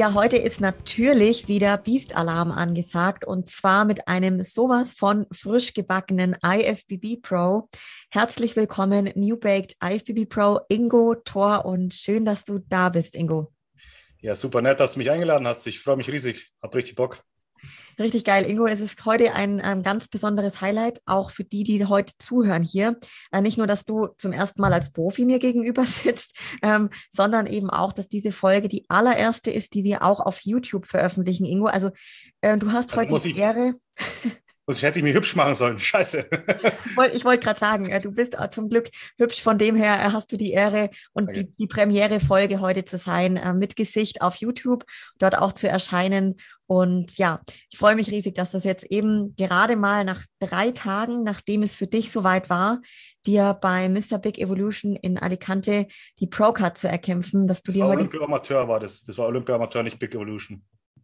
Ja, heute ist natürlich wieder Beast-Alarm angesagt und zwar mit einem sowas von frisch gebackenen IFBB Pro. Herzlich willkommen, New Baked IFBB Pro, Ingo, Thor und schön, dass du da bist, Ingo. Ja, super nett, dass du mich eingeladen hast. Ich freue mich riesig, hab richtig Bock. Richtig geil, Ingo. Es ist heute ein, ein, ganz besonderes Highlight, auch für die, die heute zuhören hier. Äh, nicht nur, dass du zum ersten Mal als Profi mir gegenüber sitzt, ähm, sondern eben auch, dass diese Folge die allererste ist, die wir auch auf YouTube veröffentlichen, Ingo. Also äh, du hast also heute die Ehre. Ich hätte ich mich hübsch machen sollen. Scheiße. Ich wollte gerade sagen, äh, du bist äh, zum Glück hübsch. Von dem her äh, hast du die Ehre und okay. die, die Premiere-Folge heute zu sein, mit Gesicht auf YouTube, dort auch zu erscheinen. Und ja, ich freue mich riesig, dass das jetzt eben gerade mal nach drei Tagen, nachdem es für dich soweit war, dir bei Mr. Big Evolution in Alicante die Pro-Card zu erkämpfen, dass du dir heute. Olympia-Amateur war das. Das war Olympia-Amateur, nicht Big Evolution.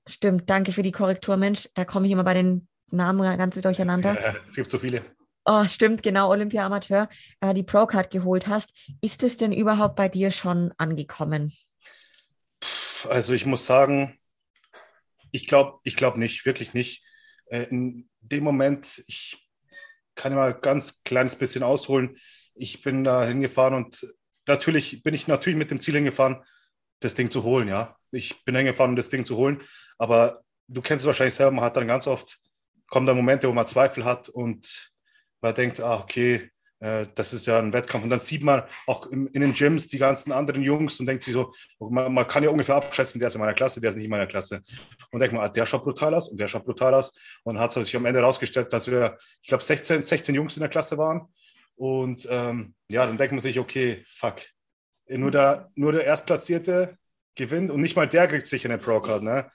Stimmt, danke für die Korrektur, Mensch. Da komme ich immer bei den Namen ganz durcheinander. Ja, es gibt so viele. Oh, stimmt, genau, Olympia-Amateur, äh, die Pro-Card geholt hast. Ist es denn überhaupt bei dir schon angekommen? Also ich muss sagen, ich glaube ich glaub nicht, wirklich nicht. Äh, in dem Moment, ich kann mal ein ganz kleines bisschen ausholen. Ich bin da hingefahren und natürlich bin ich natürlich mit dem Ziel hingefahren, das Ding zu holen, ja. Ich bin hingefahren, um das Ding zu holen, aber du kennst es wahrscheinlich selber, man hat dann ganz oft kommen dann Momente, wo man Zweifel hat und man denkt, ah, okay, äh, das ist ja ein Wettkampf. Und dann sieht man auch in, in den Gyms die ganzen anderen Jungs und denkt sich so, man, man, kann ja ungefähr abschätzen, der ist in meiner Klasse, der ist nicht in meiner Klasse. Und denkt man, ah, der schaut brutal aus und der schaut brutal aus. Und hat sich am Ende herausgestellt, dass wir, ich glaube, 16, 16 Jungs in der Klasse waren. Und ähm, ja, dann denkt man sich, okay, fuck. Nur der, nur der Erstplatzierte gewinnt und nicht mal der kriegt sich eine Pro-Card. Ne?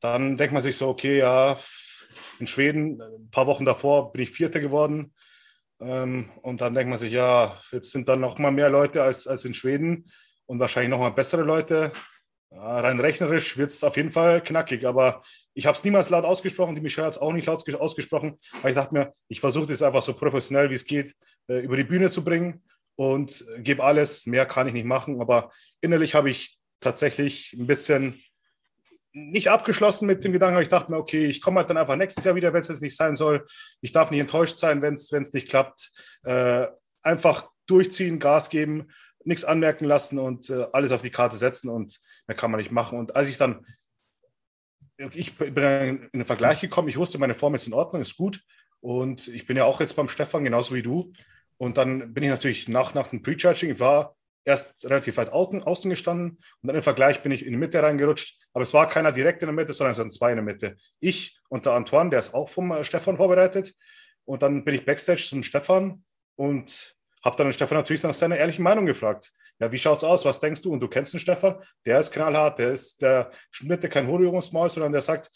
Dann denkt man sich so, okay, ja, in Schweden, ein paar Wochen davor, bin ich Vierter geworden. Ähm, und dann denkt man sich, ja, jetzt sind dann noch mal mehr Leute als, als in Schweden und wahrscheinlich noch mal bessere Leute. Ja, rein rechnerisch wird es auf jeden Fall knackig, aber ich habe es niemals laut ausgesprochen. Die Michelle hat es auch nicht laut ausgesprochen. Aber ich dachte mir, ich versuche das einfach so professionell wie es geht äh, über die Bühne zu bringen und gebe alles. Mehr kann ich nicht machen, aber innerlich habe ich tatsächlich ein bisschen nicht abgeschlossen mit dem Gedanken, aber ich dachte mir, okay, ich komme halt dann einfach nächstes Jahr wieder, wenn es jetzt nicht sein soll. Ich darf nicht enttäuscht sein, wenn es nicht klappt. Äh, einfach durchziehen, Gas geben, nichts anmerken lassen und äh, alles auf die Karte setzen und mehr kann man nicht machen. Und als ich dann, ich bin in den Vergleich gekommen, ich wusste, meine Form ist in Ordnung, ist gut. Und ich bin ja auch jetzt beim Stefan, genauso wie du. Und dann bin ich natürlich nach, nach dem Pre-Charging, ich war erst relativ weit außen gestanden und dann im Vergleich bin ich in die Mitte reingerutscht. Aber es war keiner direkt in der Mitte, sondern es waren zwei in der Mitte. Ich und der Antoine, der ist auch vom äh, Stefan vorbereitet. Und dann bin ich Backstage zum Stefan und habe dann den Stefan natürlich nach seiner ehrlichen Meinung gefragt. Ja, wie schaut's aus? Was denkst du? Und du kennst den Stefan, der ist knallhart, der ist, der schmierte kein Hohlübungsmaul, sondern der sagt,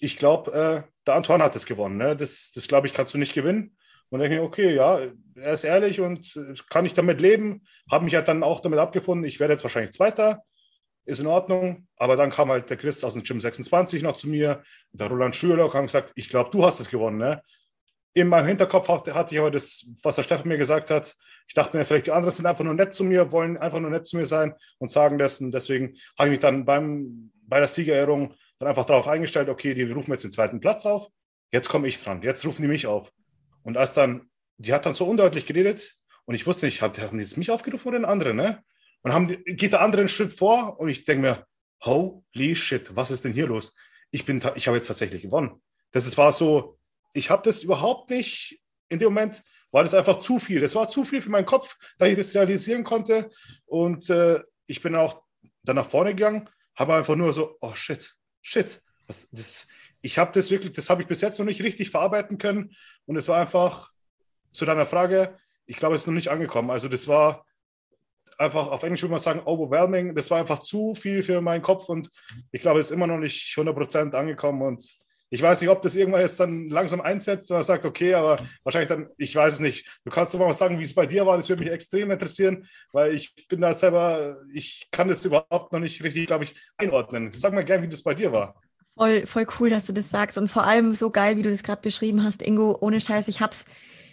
ich glaube, äh, der Antoine hat es gewonnen. Ne? Das, das glaube ich, kannst du nicht gewinnen. Und denke ich, okay, ja, er ist ehrlich und kann ich damit leben. Habe mich halt dann auch damit abgefunden, ich werde jetzt wahrscheinlich Zweiter, ist in Ordnung. Aber dann kam halt der Chris aus dem Gym 26 noch zu mir, der Roland Schürler, und gesagt, ich glaube, du hast es gewonnen. Ne? In meinem Hinterkopf hatte ich aber das, was der Stefan mir gesagt hat. Ich dachte mir, vielleicht die anderen sind einfach nur nett zu mir, wollen einfach nur nett zu mir sein und sagen das. Und deswegen habe ich mich dann beim, bei der Siegerehrung dann einfach darauf eingestellt, okay, die rufen jetzt den zweiten Platz auf. Jetzt komme ich dran. Jetzt rufen die mich auf. Und als dann, die hat dann so undeutlich geredet und ich wusste nicht, haben die jetzt mich aufgerufen oder den anderen, ne? Und haben, geht der andere einen Schritt vor und ich denke mir, holy shit, was ist denn hier los? Ich ich habe jetzt tatsächlich gewonnen. Das ist, war so, ich habe das überhaupt nicht, in dem Moment war das einfach zu viel. Das war zu viel für meinen Kopf, da ich das realisieren konnte. Und äh, ich bin auch dann nach vorne gegangen, habe einfach nur so, oh shit, shit. Das, das, ich habe das wirklich, das habe ich bis jetzt noch nicht richtig verarbeiten können. Und es war einfach zu deiner Frage, ich glaube, es ist noch nicht angekommen. Also das war einfach auf Englisch würde man sagen, overwhelming. Das war einfach zu viel für meinen Kopf und ich glaube, es ist immer noch nicht 100% angekommen und ich weiß nicht, ob das irgendwann jetzt dann langsam einsetzt oder sagt, okay, aber wahrscheinlich dann, ich weiß es nicht. Du kannst doch mal sagen, wie es bei dir war. Das würde mich extrem interessieren, weil ich bin da selber, ich kann das überhaupt noch nicht richtig, glaube ich, einordnen. Sag mal gern, wie das bei dir war. Voll, voll cool, dass du das sagst und vor allem so geil, wie du das gerade beschrieben hast, Ingo. Ohne Scheiß, ich habe es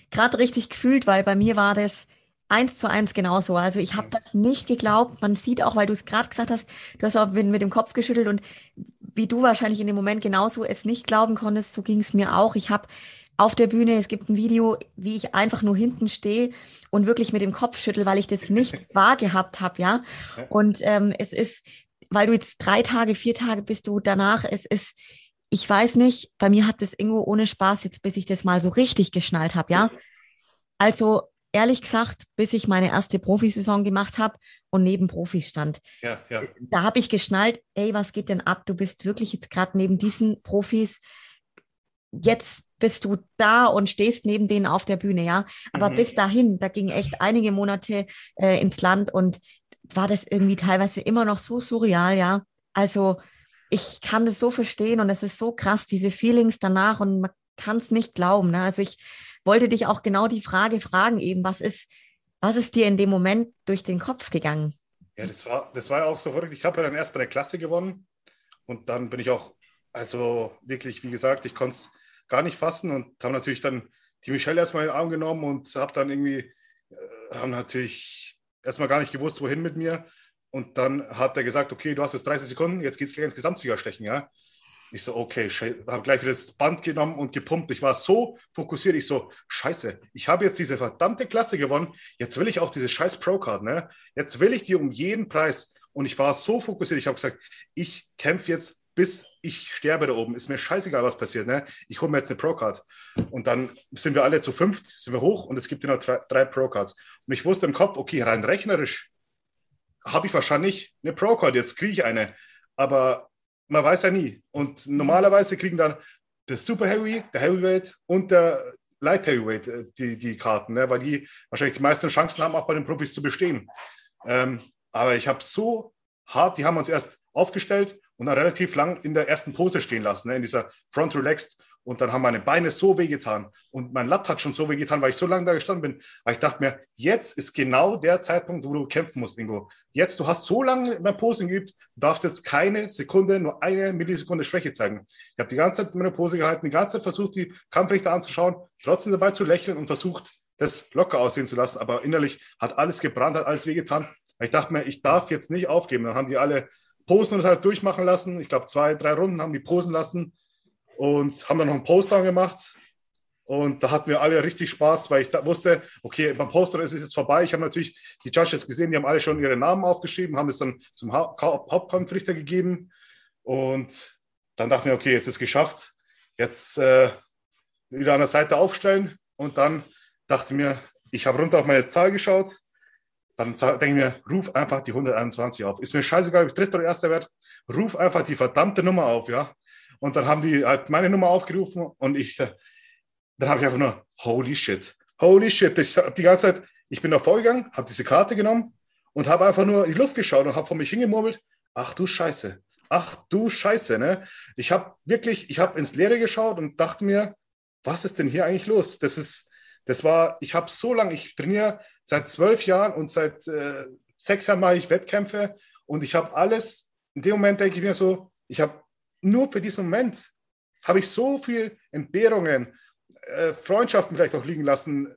gerade richtig gefühlt, weil bei mir war das eins zu eins genauso. Also ich habe das nicht geglaubt. Man sieht auch, weil du es gerade gesagt hast, du hast auch mit, mit dem Kopf geschüttelt und wie du wahrscheinlich in dem Moment genauso es nicht glauben konntest, so ging es mir auch. Ich habe auf der Bühne, es gibt ein Video, wie ich einfach nur hinten stehe und wirklich mit dem Kopf schüttel, weil ich das nicht wahr gehabt habe, ja. Und ähm, es ist, weil du jetzt drei Tage, vier Tage bist du danach, es ist, ich weiß nicht, bei mir hat das irgendwo ohne Spaß jetzt, bis ich das mal so richtig geschnallt habe, ja. Also ehrlich gesagt, bis ich meine erste Profisaison gemacht habe und neben Profis stand. Ja, ja. Da habe ich geschnallt, ey, was geht denn ab? Du bist wirklich jetzt gerade neben diesen Profis. Jetzt bist du da und stehst neben denen auf der Bühne, ja. Aber mhm. bis dahin, da ging echt einige Monate äh, ins Land und war das irgendwie teilweise immer noch so surreal, ja. Also ich kann das so verstehen und es ist so krass, diese Feelings danach und man kann es nicht glauben. Ne? Also ich wollte dich auch genau die Frage fragen, eben, was ist, was ist dir in dem Moment durch den Kopf gegangen? Ja, das war, das war ja auch so verrückt. Ich habe ja dann erst bei der Klasse gewonnen und dann bin ich auch, also wirklich, wie gesagt, ich konnte es gar nicht fassen und habe natürlich dann die Michelle erstmal in den Arm genommen und habe dann irgendwie, äh, haben natürlich erstmal gar nicht gewusst, wohin mit mir. Und dann hat er gesagt, okay, du hast jetzt 30 Sekunden, jetzt geht es gleich ins Gesamtsiegerstechen, ja. Ich so, okay, habe gleich wieder das Band genommen und gepumpt. Ich war so fokussiert. Ich so, scheiße, ich habe jetzt diese verdammte Klasse gewonnen. Jetzt will ich auch diese scheiß Pro-Card, ne? Jetzt will ich die um jeden Preis. Und ich war so fokussiert. Ich habe gesagt, ich kämpfe jetzt, bis ich sterbe da oben. Ist mir scheißegal, was passiert, ne? Ich hole mir jetzt eine Pro-Card. Und dann sind wir alle zu fünft, sind wir hoch und es gibt nur drei, drei Pro-Cards. Und ich wusste im Kopf, okay, rein rechnerisch habe ich wahrscheinlich eine Pro-Card. Jetzt kriege ich eine. Aber man weiß ja nie. Und normalerweise kriegen dann der Super Heavy, der Heavyweight und der Light Heavyweight äh, die, die Karten, ne? weil die wahrscheinlich die meisten Chancen haben, auch bei den Profis zu bestehen. Ähm, aber ich habe so hart, die haben uns erst aufgestellt und dann relativ lang in der ersten Pose stehen lassen, ne? in dieser Front Relaxed. Und dann haben meine Beine so wehgetan und mein Latt hat schon so wehgetan, weil ich so lange da gestanden bin. Aber ich dachte mir, jetzt ist genau der Zeitpunkt, wo du kämpfen musst, Ingo. Jetzt, du hast so lange beim Posing geübt, du darfst jetzt keine Sekunde, nur eine Millisekunde Schwäche zeigen. Ich habe die ganze Zeit meine Pose gehalten, die ganze Zeit versucht, die Kampfrichter anzuschauen, trotzdem dabei zu lächeln und versucht, das locker aussehen zu lassen. Aber innerlich hat alles gebrannt, hat alles wehgetan. Ich dachte mir, ich darf jetzt nicht aufgeben. Dann haben die alle Posen und halt durchmachen lassen. Ich glaube, zwei, drei Runden haben die posen lassen und haben dann noch einen Poster gemacht. Und da hatten wir alle richtig Spaß, weil ich wusste, okay, beim Poster ist es jetzt vorbei. Ich habe natürlich die Judges gesehen, die haben alle schon ihre Namen aufgeschrieben, haben es dann zum ha Hauptkampfrichter gegeben. Und dann dachten wir, okay, jetzt ist es geschafft. Jetzt äh, wieder an der Seite aufstellen. Und dann dachte ich mir, ich habe runter auf meine Zahl geschaut. Dann denke ich mir, ruf einfach die 121 auf. Ist mir scheißegal, ob ich dritter oder erster werde. Ruf einfach die verdammte Nummer auf, ja. Und dann haben die halt meine Nummer aufgerufen und ich, dann habe ich einfach nur, holy shit, holy shit. Ich habe die ganze Zeit, ich bin da vorgegangen, habe diese Karte genommen und habe einfach nur in die Luft geschaut und habe vor mich hingemurmelt, ach du Scheiße, ach du Scheiße, ne? Ich habe wirklich, ich habe ins Leere geschaut und dachte mir, was ist denn hier eigentlich los? Das ist, das war, ich habe so lange, ich trainiere seit zwölf Jahren und seit äh, sechs Jahren mache ich Wettkämpfe und ich habe alles, in dem Moment denke ich mir so, ich habe nur für diesen Moment habe ich so viel Entbehrungen, äh, Freundschaften vielleicht auch liegen lassen,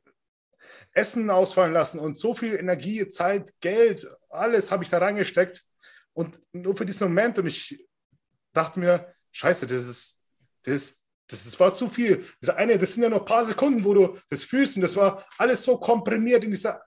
Essen ausfallen lassen und so viel Energie, Zeit, Geld, alles habe ich da reingesteckt. Und nur für diesen Moment. Und ich dachte mir, scheiße, das ist, das, das war zu viel. Das, eine, das sind ja nur ein paar Sekunden, wo du das fühlst. Und das war alles so komprimiert in dieser,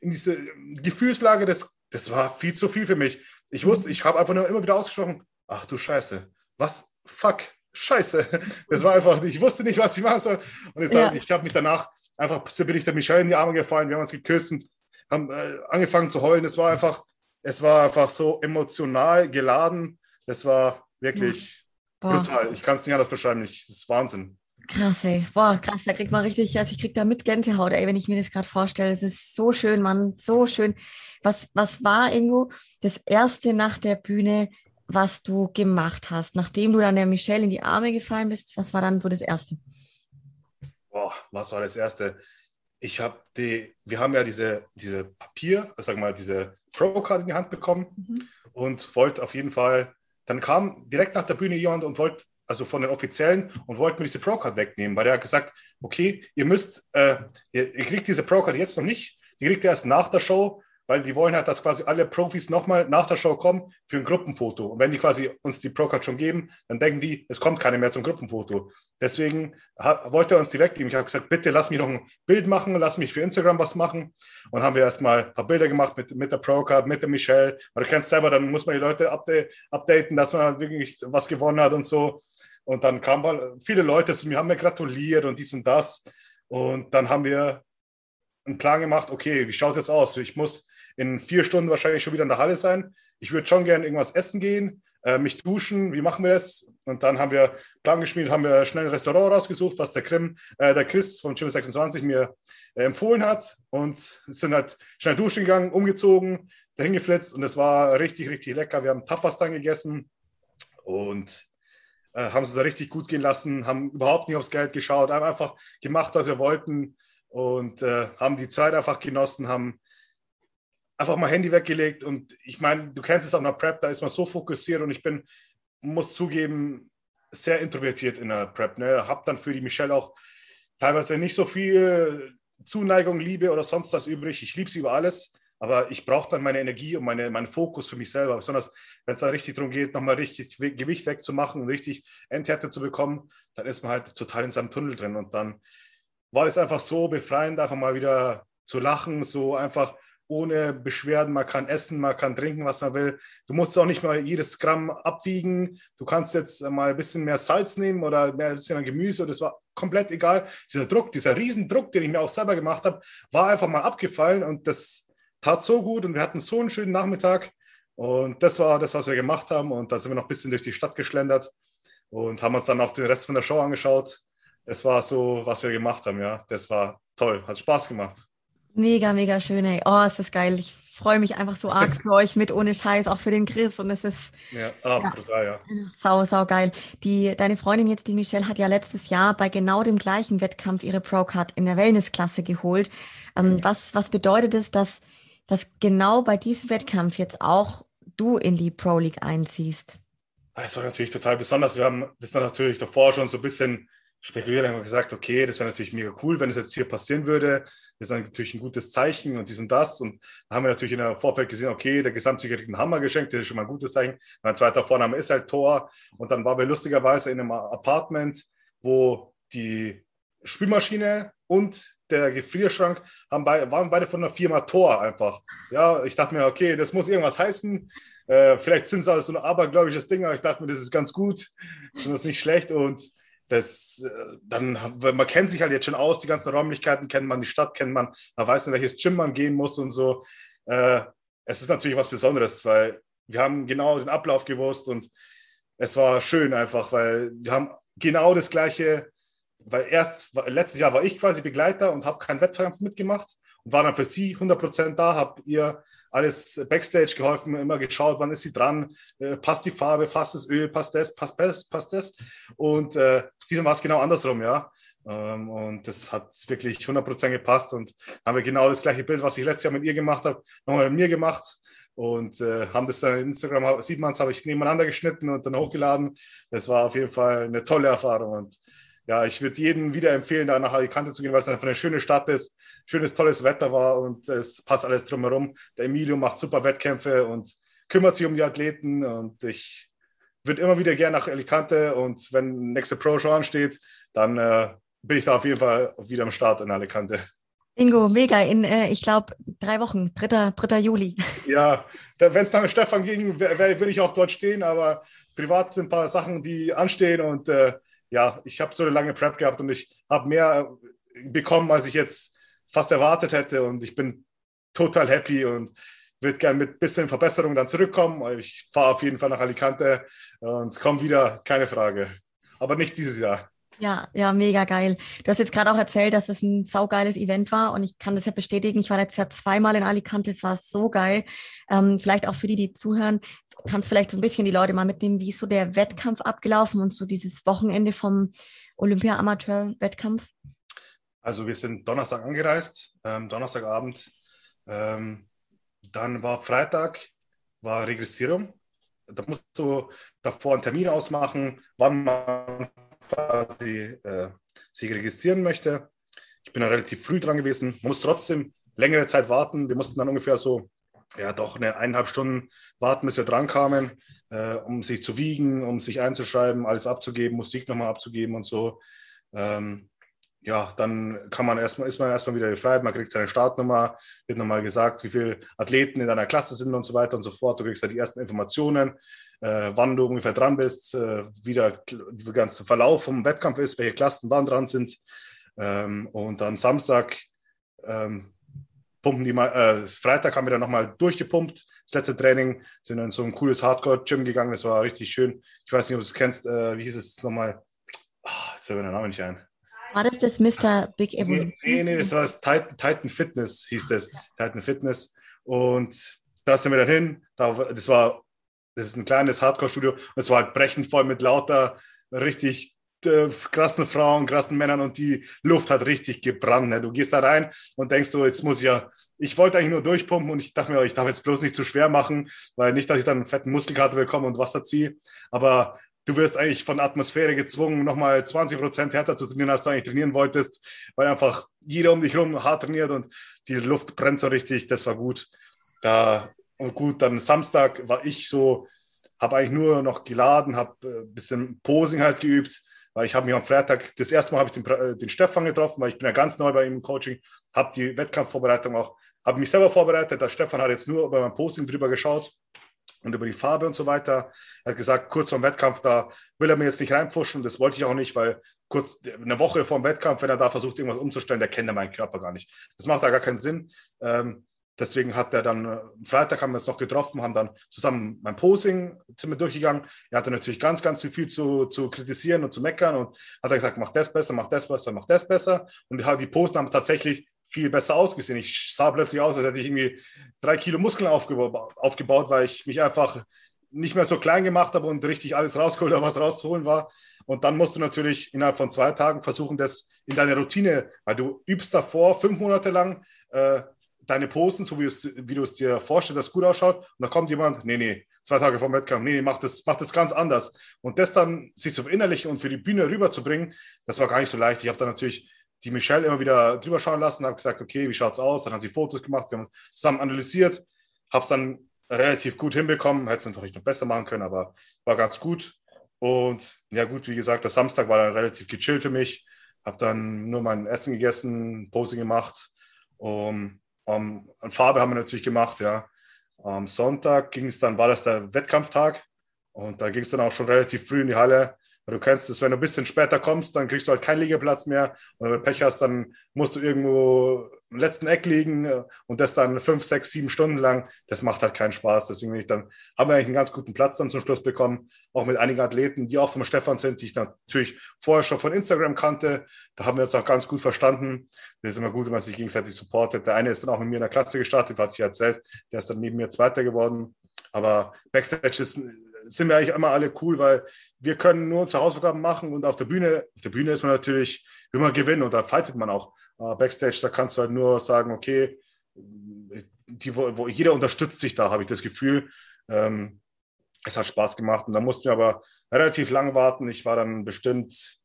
in diese Gefühlslage. Das, das war viel zu viel für mich. Ich wusste, ich habe einfach nur immer wieder ausgesprochen, ach du Scheiße, was, fuck, scheiße. Das war einfach, ich wusste nicht, was ich machen soll. Und jetzt, ja. ich habe mich danach einfach, bin ich der Michelle in die Arme gefallen, wir haben uns geküsst und haben äh, angefangen zu heulen. Es war einfach, es war einfach so emotional geladen. Das war wirklich Boah. brutal. Ich kann es nicht anders beschreiben. das ist Wahnsinn. Krass, ey. Boah, krass, da kriegt man richtig, also ich krieg da mit Gänsehaut, ey, wenn ich mir das gerade vorstelle. Es ist so schön, Mann, so schön. Was, was war, Ingo, das erste nach der Bühne, was du gemacht hast, nachdem du dann der Michelle in die Arme gefallen bist? Was war dann so das erste? Boah, was war das erste? Ich habe die, wir haben ja diese, diese Papier, sag mal, diese Pro-Card in die Hand bekommen mhm. und wollte auf jeden Fall, dann kam direkt nach der Bühne jemand und wollte also von den Offiziellen, und wollten mir diese Pro-Card wegnehmen, weil er hat gesagt, okay, ihr müsst, äh, ihr, ihr, kriegt diese Pro-Card jetzt noch nicht, die kriegt ihr erst nach der Show, weil die wollen halt, dass quasi alle Profis nochmal nach der Show kommen für ein Gruppenfoto. Und wenn die quasi uns die Pro-Card schon geben, dann denken die, es kommt keine mehr zum Gruppenfoto. Deswegen hat, wollte er uns die weggeben. Ich habe gesagt, bitte lass mich noch ein Bild machen, lass mich für Instagram was machen. Und haben wir erstmal ein paar Bilder gemacht mit, mit der Pro-Card, mit der Michelle. Aber du kennst selber, dann muss man die Leute updaten, dass man wirklich was gewonnen hat und so. Und dann kamen viele Leute zu mir, haben mir gratuliert und dies und das. Und dann haben wir einen Plan gemacht, okay, wie schaut es jetzt aus? Ich muss in vier Stunden wahrscheinlich schon wieder in der Halle sein. Ich würde schon gerne irgendwas essen gehen, äh, mich duschen. Wie machen wir das? Und dann haben wir Plan geschmiedet, haben wir schnell ein Restaurant rausgesucht, was der, Krim, äh, der Chris von Gym 26 mir äh, empfohlen hat. Und sind halt schnell duschen gegangen, umgezogen, dahin geflitzt. Und es war richtig, richtig lecker. Wir haben Tapas dann gegessen. Und äh, haben es da richtig gut gehen lassen, haben überhaupt nicht aufs Geld geschaut, haben einfach gemacht, was wir wollten und äh, haben die Zeit einfach genossen, haben einfach mal Handy weggelegt und ich meine, du kennst es auch nach Prep, da ist man so fokussiert und ich bin, muss zugeben, sehr introvertiert in der Prep. Ne? Hab dann für die Michelle auch teilweise nicht so viel Zuneigung, Liebe oder sonst was übrig. Ich liebe sie über alles. Aber ich brauche dann meine Energie und meine, meinen Fokus für mich selber. Besonders wenn es da richtig darum geht, nochmal richtig Gewicht wegzumachen und richtig Endhärte zu bekommen, dann ist man halt total in seinem Tunnel drin. Und dann war es einfach so befreiend, einfach mal wieder zu lachen, so einfach ohne Beschwerden. Man kann essen, man kann trinken, was man will. Du musst auch nicht mal jedes Gramm abwiegen. Du kannst jetzt mal ein bisschen mehr Salz nehmen oder mehr ein bisschen Gemüse. Das war komplett egal. Dieser Druck, dieser Riesendruck, den ich mir auch selber gemacht habe, war einfach mal abgefallen und das tat so gut und wir hatten so einen schönen Nachmittag. Und das war das, was wir gemacht haben. Und da sind wir noch ein bisschen durch die Stadt geschlendert und haben uns dann auch den Rest von der Show angeschaut. Das war so, was wir gemacht haben, ja. Das war toll, hat Spaß gemacht. Mega, mega schön, ey. Oh, es ist geil. Ich freue mich einfach so arg für euch mit, ohne Scheiß, auch für den Chris. Und es ist ja, ah, ja, total, ja. sau, sau geil. Die, deine Freundin jetzt, die Michelle, hat ja letztes Jahr bei genau dem gleichen Wettkampf ihre Pro-Card in der Wellnessklasse geholt. Ähm, was, was bedeutet es, dass dass genau bei diesem Wettkampf jetzt auch du in die Pro League einziehst? Das war natürlich total besonders. Wir haben das dann natürlich davor schon so ein bisschen spekuliert, haben gesagt, okay, das wäre natürlich mega cool, wenn es jetzt hier passieren würde. Ist natürlich ein gutes Zeichen und dies und das. Und da haben wir natürlich in der Vorfeld gesehen, okay, der Gesamtsieger kriegt einen Hammer geschenkt, das ist schon mal ein gutes Zeichen. Mein zweiter Vorname ist halt Tor. Und dann waren wir lustigerweise in einem Apartment, wo die Spülmaschine und der Gefrierschrank haben bei, waren beide von der Firma Tor einfach. Ja, ich dachte mir, okay, das muss irgendwas heißen. Äh, vielleicht sind es auch so ein abergläubisches Ding, aber ich dachte mir, das ist ganz gut, das ist nicht schlecht und das, äh, dann, man kennt sich halt jetzt schon aus, die ganzen Räumlichkeiten kennt man, die Stadt kennt man, man weiß, in welches Gym man gehen muss und so. Äh, es ist natürlich was Besonderes, weil wir haben genau den Ablauf gewusst und es war schön einfach, weil wir haben genau das gleiche weil erst letztes Jahr war ich quasi Begleiter und habe keinen Wettkampf mitgemacht und war dann für sie 100% da, habe ihr alles Backstage geholfen, immer geschaut, wann ist sie dran, äh, passt die Farbe, passt das Öl, passt das, passt das, passt das. Und äh, diesem war es genau andersrum, ja. Ähm, und das hat wirklich 100% gepasst und haben wir genau das gleiche Bild, was ich letztes Jahr mit ihr gemacht habe, nochmal mit mir gemacht und äh, haben das dann in Instagram, sieht man es, habe ich nebeneinander geschnitten und dann hochgeladen. Das war auf jeden Fall eine tolle Erfahrung und ja, ich würde jedem wieder empfehlen, da nach Alicante zu gehen, weil es einfach eine schöne Stadt ist, schönes, tolles Wetter war und es passt alles drumherum. Der Emilio macht super Wettkämpfe und kümmert sich um die Athleten und ich würde immer wieder gerne nach Alicante und wenn nächste Pro-Show ansteht, dann äh, bin ich da auf jeden Fall wieder am Start in Alicante. Ingo, mega. In, äh, ich glaube, drei Wochen, 3. 3. Juli. Ja, wenn es dann mit Stefan ging, würde ich auch dort stehen, aber privat sind ein paar Sachen, die anstehen und äh, ja, ich habe so eine lange Prep gehabt und ich habe mehr bekommen, als ich jetzt fast erwartet hätte. Und ich bin total happy und würde gerne mit ein bisschen Verbesserung dann zurückkommen. Ich fahre auf jeden Fall nach Alicante und komme wieder, keine Frage. Aber nicht dieses Jahr. Ja, ja, mega geil. Du hast jetzt gerade auch erzählt, dass es ein saugeiles Event war und ich kann das ja bestätigen. Ich war jetzt ja zweimal in Alicante, es war so geil. Ähm, vielleicht auch für die, die zuhören, kannst vielleicht so ein bisschen die Leute mal mitnehmen, wie ist so der Wettkampf abgelaufen und so dieses Wochenende vom Olympia-Amateur-Wettkampf? Also wir sind Donnerstag angereist, ähm, Donnerstagabend. Ähm, dann war Freitag, war Registrierung. Da musst du davor einen Termin ausmachen, wann man quasi äh, sich registrieren möchte. Ich bin da relativ früh dran gewesen, muss trotzdem längere Zeit warten. Wir mussten dann ungefähr so, ja, doch eine eineinhalb Stunden warten, bis wir dran kamen, äh, um sich zu wiegen, um sich einzuschreiben, alles abzugeben, Musik nochmal abzugeben und so. Ähm, ja, dann kann man erstmal, ist man erstmal wieder befreit, man kriegt seine Startnummer, wird nochmal gesagt, wie viele Athleten in deiner Klasse sind und so weiter und so fort. Du kriegst ja die ersten Informationen äh, wann du ungefähr dran bist, äh, wie der, ganze Verlauf vom Wettkampf ist, welche Klassen wann dran sind. Ähm, und dann Samstag ähm, pumpen die mal, äh, Freitag haben wir dann nochmal durchgepumpt. Das letzte Training sind dann so ein cooles Hardcore-Gym gegangen, das war richtig schön. Ich weiß nicht, ob du es kennst, äh, wie hieß es nochmal? Oh, jetzt fällt mir der Name nicht ein. War das das Mr. Big Evolution? Nee, nee, das war das Titan, Titan Fitness, hieß das. Titan Fitness. Und da sind wir dann hin. Da, das war das ist ein kleines Hardcore-Studio und es war halt brechend voll mit lauter richtig äh, krassen Frauen, krassen Männern und die Luft hat richtig gebrannt. Ne? Du gehst da rein und denkst so, jetzt muss ich ja, ich wollte eigentlich nur durchpumpen und ich dachte mir, ich darf jetzt bloß nicht zu schwer machen, weil nicht, dass ich dann einen fetten Muskelkater bekomme und Wasser ziehe. Aber du wirst eigentlich von Atmosphäre gezwungen, nochmal 20 Prozent härter zu trainieren, als du eigentlich trainieren wolltest, weil einfach jeder um dich herum hart trainiert und die Luft brennt so richtig. Das war gut. Da und gut, dann Samstag war ich so, habe eigentlich nur noch geladen, habe ein äh, bisschen Posing halt geübt, weil ich habe mich am Freitag, das erste Mal habe ich den, äh, den Stefan getroffen, weil ich bin ja ganz neu bei ihm im Coaching, habe die Wettkampfvorbereitung auch, habe mich selber vorbereitet, der Stefan hat jetzt nur über mein Posing drüber geschaut und über die Farbe und so weiter. Er hat gesagt, kurz vor dem Wettkampf, da will er mir jetzt nicht reinpfuschen, das wollte ich auch nicht, weil kurz eine Woche vor dem Wettkampf, wenn er da versucht, irgendwas umzustellen, der kennt ja meinen Körper gar nicht. Das macht da gar keinen Sinn. Ähm, Deswegen hat er dann, äh, Freitag haben wir uns noch getroffen, haben dann zusammen mein Posing-Zimmer durchgegangen. Er hatte natürlich ganz, ganz viel zu, zu kritisieren und zu meckern und hat er gesagt, mach das besser, mach das besser, mach das besser. Und die Posen haben tatsächlich viel besser ausgesehen. Ich sah plötzlich aus, als hätte ich irgendwie drei Kilo Muskeln aufgebaut, weil ich mich einfach nicht mehr so klein gemacht habe und richtig alles rausgeholt habe, was rauszuholen war. Und dann musst du natürlich innerhalb von zwei Tagen versuchen, das in deine Routine, weil du übst davor fünf Monate lang, äh, deine Posen, so wie, wie du es dir vorstellst, dass es gut ausschaut. Und da kommt jemand, nee, nee, zwei Tage vor dem Wettkampf, nee, nee, mach das, mach das ganz anders. Und das dann sich zu verinnerlichen und für die Bühne rüberzubringen, das war gar nicht so leicht. Ich habe dann natürlich die Michelle immer wieder drüber schauen lassen, habe gesagt, okay, wie schaut es aus? Dann hat sie Fotos gemacht, wir haben zusammen analysiert, habe es dann relativ gut hinbekommen, hätte es natürlich noch besser machen können, aber war ganz gut. Und ja gut, wie gesagt, der Samstag war dann relativ gechillt für mich, habe dann nur mein Essen gegessen, Posing gemacht. Um, um, Farbe haben wir natürlich gemacht, ja. Am Sonntag ging es dann, war das der Wettkampftag und da ging es dann auch schon relativ früh in die Halle. Weil du kennst es, wenn du ein bisschen später kommst, dann kriegst du halt keinen Liegeplatz mehr. Und wenn du Pech hast, dann musst du irgendwo im letzten Eck liegen äh, und das dann fünf, sechs, sieben Stunden lang. Das macht halt keinen Spaß. Deswegen ich dann, haben wir eigentlich einen ganz guten Platz dann zum Schluss bekommen. Auch mit einigen Athleten, die auch vom Stefan sind, die ich natürlich vorher schon von Instagram kannte. Da haben wir uns auch ganz gut verstanden. Das ist immer gut, wenn man sich gegenseitig supportet. Der eine ist dann auch mit mir in der Klasse gestartet, hatte ich erzählt. Der ist dann neben mir Zweiter geworden. Aber Backstage ist, sind wir eigentlich immer alle cool, weil wir können nur unsere Hausaufgaben machen und auf der Bühne, auf der Bühne ist man natürlich, man gewinnen und da fightet man auch. Uh, Backstage, da kannst du halt nur sagen, okay, die, wo, jeder unterstützt sich da, habe ich das Gefühl. Ähm, es hat Spaß gemacht und da mussten wir aber relativ lang warten. Ich war dann bestimmt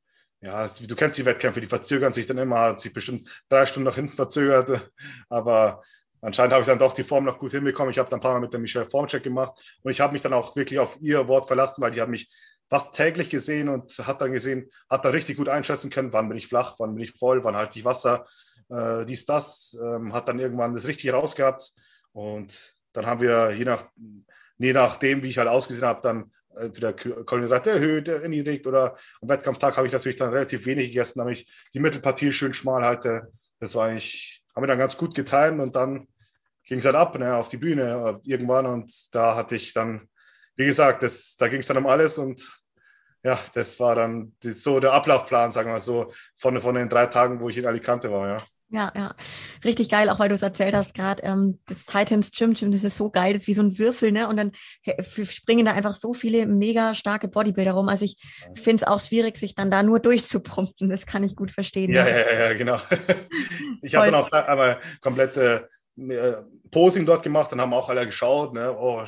ja, du kennst die Wettkämpfe, die verzögern sich dann immer, hat sich bestimmt drei Stunden nach hinten verzögert. Aber anscheinend habe ich dann doch die Form noch gut hinbekommen. Ich habe dann ein paar Mal mit der Michelle Formcheck gemacht und ich habe mich dann auch wirklich auf ihr Wort verlassen, weil die hat mich fast täglich gesehen und hat dann gesehen, hat da richtig gut einschätzen können, wann bin ich flach, wann bin ich voll, wann halte ich Wasser, äh, dies, das, ähm, hat dann irgendwann das richtig rausgehabt und dann haben wir je nach, je nachdem, wie ich halt ausgesehen habe, dann entweder Kohlenhydrate erhöht, erniedrigt oder am Wettkampftag habe ich natürlich dann relativ wenig gegessen, damit ich die Mittelpartie schön schmal halte. Das war eigentlich, haben wir dann ganz gut getimt und dann ging es halt ab ne, auf die Bühne äh, irgendwann und da hatte ich dann, wie gesagt, das, da ging es dann um alles und ja, das war dann so der Ablaufplan, sagen wir so, von, von den drei Tagen, wo ich in Alicante war, ja. Ja, ja, richtig geil, auch weil du es erzählt hast gerade, ähm, das Titans Gym Gym, das ist so geil, das ist wie so ein Würfel, ne? Und dann springen da einfach so viele mega starke Bodybuilder rum. Also ich finde es auch schwierig, sich dann da nur durchzupumpen. Das kann ich gut verstehen. Ja, ne? ja, ja, genau. ich habe dann auch einmal komplette äh, Posing dort gemacht, dann haben auch alle geschaut, ne? Oh,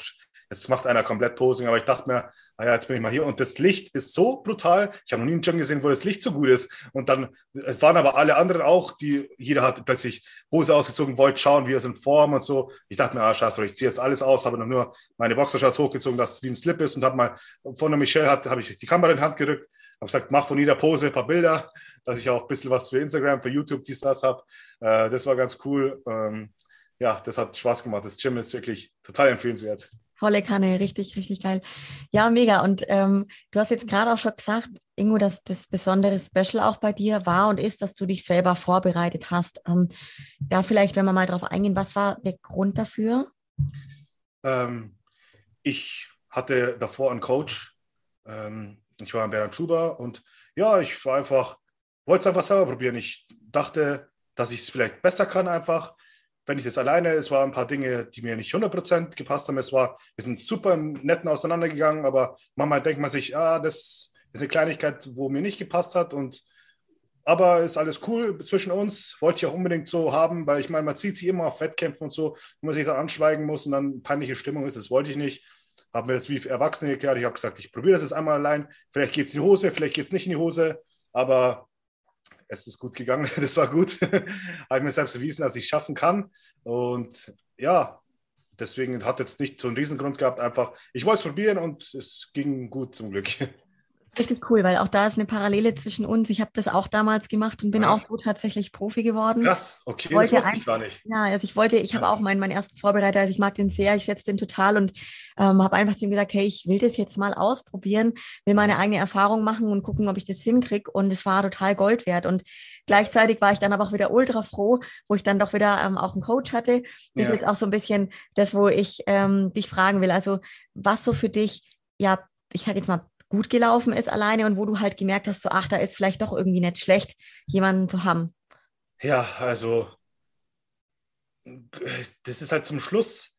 jetzt macht einer komplett Posing, aber ich dachte mir, ah ja, jetzt bin ich mal hier und das Licht ist so brutal. Ich habe noch nie einen Gym gesehen, wo das Licht so gut ist. Und dann waren aber alle anderen auch, die, jeder hat plötzlich Hose ausgezogen, wollte schauen, wie er es in Form und so. Ich dachte mir, ah, scheiß ich ziehe jetzt alles aus, habe noch nur meine Boxershorts hochgezogen, dass es wie ein Slip ist und habe mal von der Michelle hat, habe ich die Kamera in die Hand gerückt, habe gesagt, mach von jeder Pose ein paar Bilder, dass ich auch ein bisschen was für Instagram, für YouTube, dies, das habe. Äh, das war ganz cool. Ähm, ja, das hat Spaß gemacht. Das Gym ist wirklich total empfehlenswert. Volle Kanne, richtig, richtig geil. Ja, mega. Und ähm, du hast jetzt gerade auch schon gesagt, Ingo, dass das besondere Special auch bei dir war und ist, dass du dich selber vorbereitet hast. Ähm, da vielleicht, wenn wir mal drauf eingehen, was war der Grund dafür? Ähm, ich hatte davor einen Coach. Ähm, ich war in Bernhard Schuber und ja, ich war einfach, wollte es einfach selber probieren. Ich dachte, dass ich es vielleicht besser kann einfach wenn ich das alleine, es waren ein paar Dinge, die mir nicht 100% gepasst haben. Es war, wir sind super Netten auseinandergegangen, aber manchmal denkt man sich, ah, das ist eine Kleinigkeit, wo mir nicht gepasst hat und aber ist alles cool zwischen uns, wollte ich auch unbedingt so haben, weil ich meine, man zieht sich immer auf Wettkämpfen und so, wo man sich dann anschweigen muss und dann peinliche Stimmung ist, das wollte ich nicht. Habe mir das wie Erwachsene erklärt. Ich habe gesagt, ich probiere das jetzt einmal allein. Vielleicht geht es in die Hose, vielleicht geht es nicht in die Hose, aber es ist gut gegangen, das war gut. Habe mir selbst bewiesen, dass ich es schaffen kann. Und ja, deswegen hat jetzt nicht so einen Riesengrund gehabt, einfach, ich wollte es probieren und es ging gut zum Glück. Richtig cool, weil auch da ist eine Parallele zwischen uns. Ich habe das auch damals gemacht und bin ja. auch so tatsächlich Profi geworden. Krass, okay, wollte das wusste ich gar nicht. Ja, also ich wollte, ich habe auch meinen, meinen ersten Vorbereiter, also ich mag den sehr, ich setze den total und ähm, habe einfach zu ihm gesagt, hey, ich will das jetzt mal ausprobieren, will meine eigene Erfahrung machen und gucken, ob ich das hinkriege und es war total Gold wert und gleichzeitig war ich dann aber auch wieder ultra froh, wo ich dann doch wieder ähm, auch einen Coach hatte. Das ja. ist jetzt auch so ein bisschen das, wo ich ähm, dich fragen will, also was so für dich, ja, ich sage jetzt mal gut gelaufen ist alleine und wo du halt gemerkt hast, so, ach, da ist vielleicht doch irgendwie nicht schlecht, jemanden zu haben? Ja, also das ist halt zum Schluss,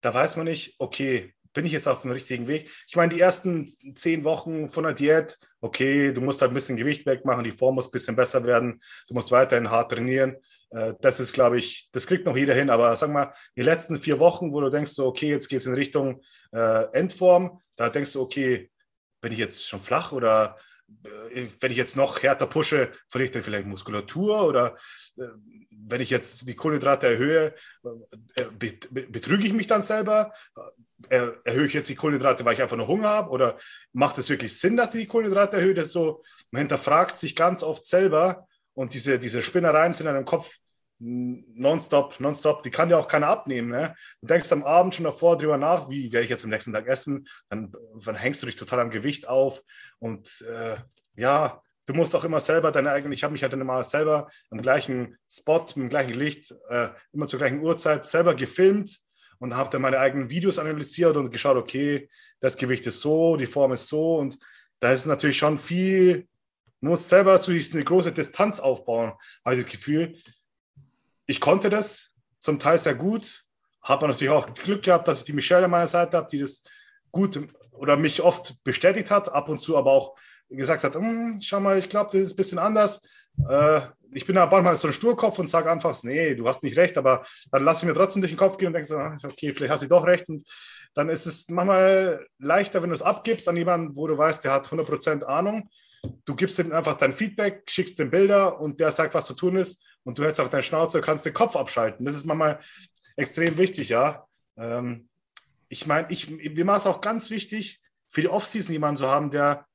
da weiß man nicht, okay, bin ich jetzt auf dem richtigen Weg? Ich meine, die ersten zehn Wochen von der Diät, okay, du musst halt ein bisschen Gewicht wegmachen, die Form muss ein bisschen besser werden, du musst weiterhin hart trainieren. Äh, das ist, glaube ich, das kriegt noch jeder hin. Aber sag mal, die letzten vier Wochen, wo du denkst, so, okay, jetzt geht es in Richtung äh, Endform, da denkst du, okay, bin ich jetzt schon flach oder äh, wenn ich jetzt noch härter pushe, verliere ich dann vielleicht Muskulatur oder äh, wenn ich jetzt die Kohlenhydrate erhöhe, äh, betrüge ich mich dann selber? Erhöhe ich jetzt die Kohlenhydrate, weil ich einfach nur Hunger habe? Oder macht es wirklich Sinn, dass ich die Kohlenhydrate erhöhe? Das so, man hinterfragt sich ganz oft selber und diese, diese Spinnereien sind in deinem Kopf nonstop, nonstop, die kann ja auch keiner abnehmen. Ne? Du denkst am Abend schon davor drüber nach, wie werde ich jetzt am nächsten Tag essen, dann, dann hängst du dich total am Gewicht auf und äh, ja, du musst auch immer selber deine eigenen, ich habe mich halt dann immer selber am gleichen Spot, dem gleichen Licht, äh, immer zur gleichen Uhrzeit selber gefilmt und habe dann meine eigenen Videos analysiert und geschaut, okay, das Gewicht ist so, die Form ist so und da ist natürlich schon viel, muss selber zu eine große Distanz aufbauen, habe ich das Gefühl ich konnte das zum Teil sehr gut. Habe natürlich auch Glück gehabt, dass ich die Michelle an meiner Seite habe, die das gut oder mich oft bestätigt hat, ab und zu aber auch gesagt hat, hm, schau mal, ich glaube, das ist ein bisschen anders. Äh, ich bin aber manchmal so ein Sturkopf und sage einfach, nee, du hast nicht recht, aber dann lasse ich mir trotzdem durch den Kopf gehen und denke so, ah, okay, vielleicht hast du doch recht. Und dann ist es manchmal leichter, wenn du es abgibst an jemanden, wo du weißt, der hat 100% Ahnung. Du gibst ihm einfach dein Feedback, schickst ihm Bilder und der sagt, was zu tun ist und du hältst auf deine Schnauze, kannst den Kopf abschalten. Das ist manchmal extrem wichtig, ja. Ähm, ich meine, ich, mir war es auch ganz wichtig, für die Offseason jemanden zu haben, der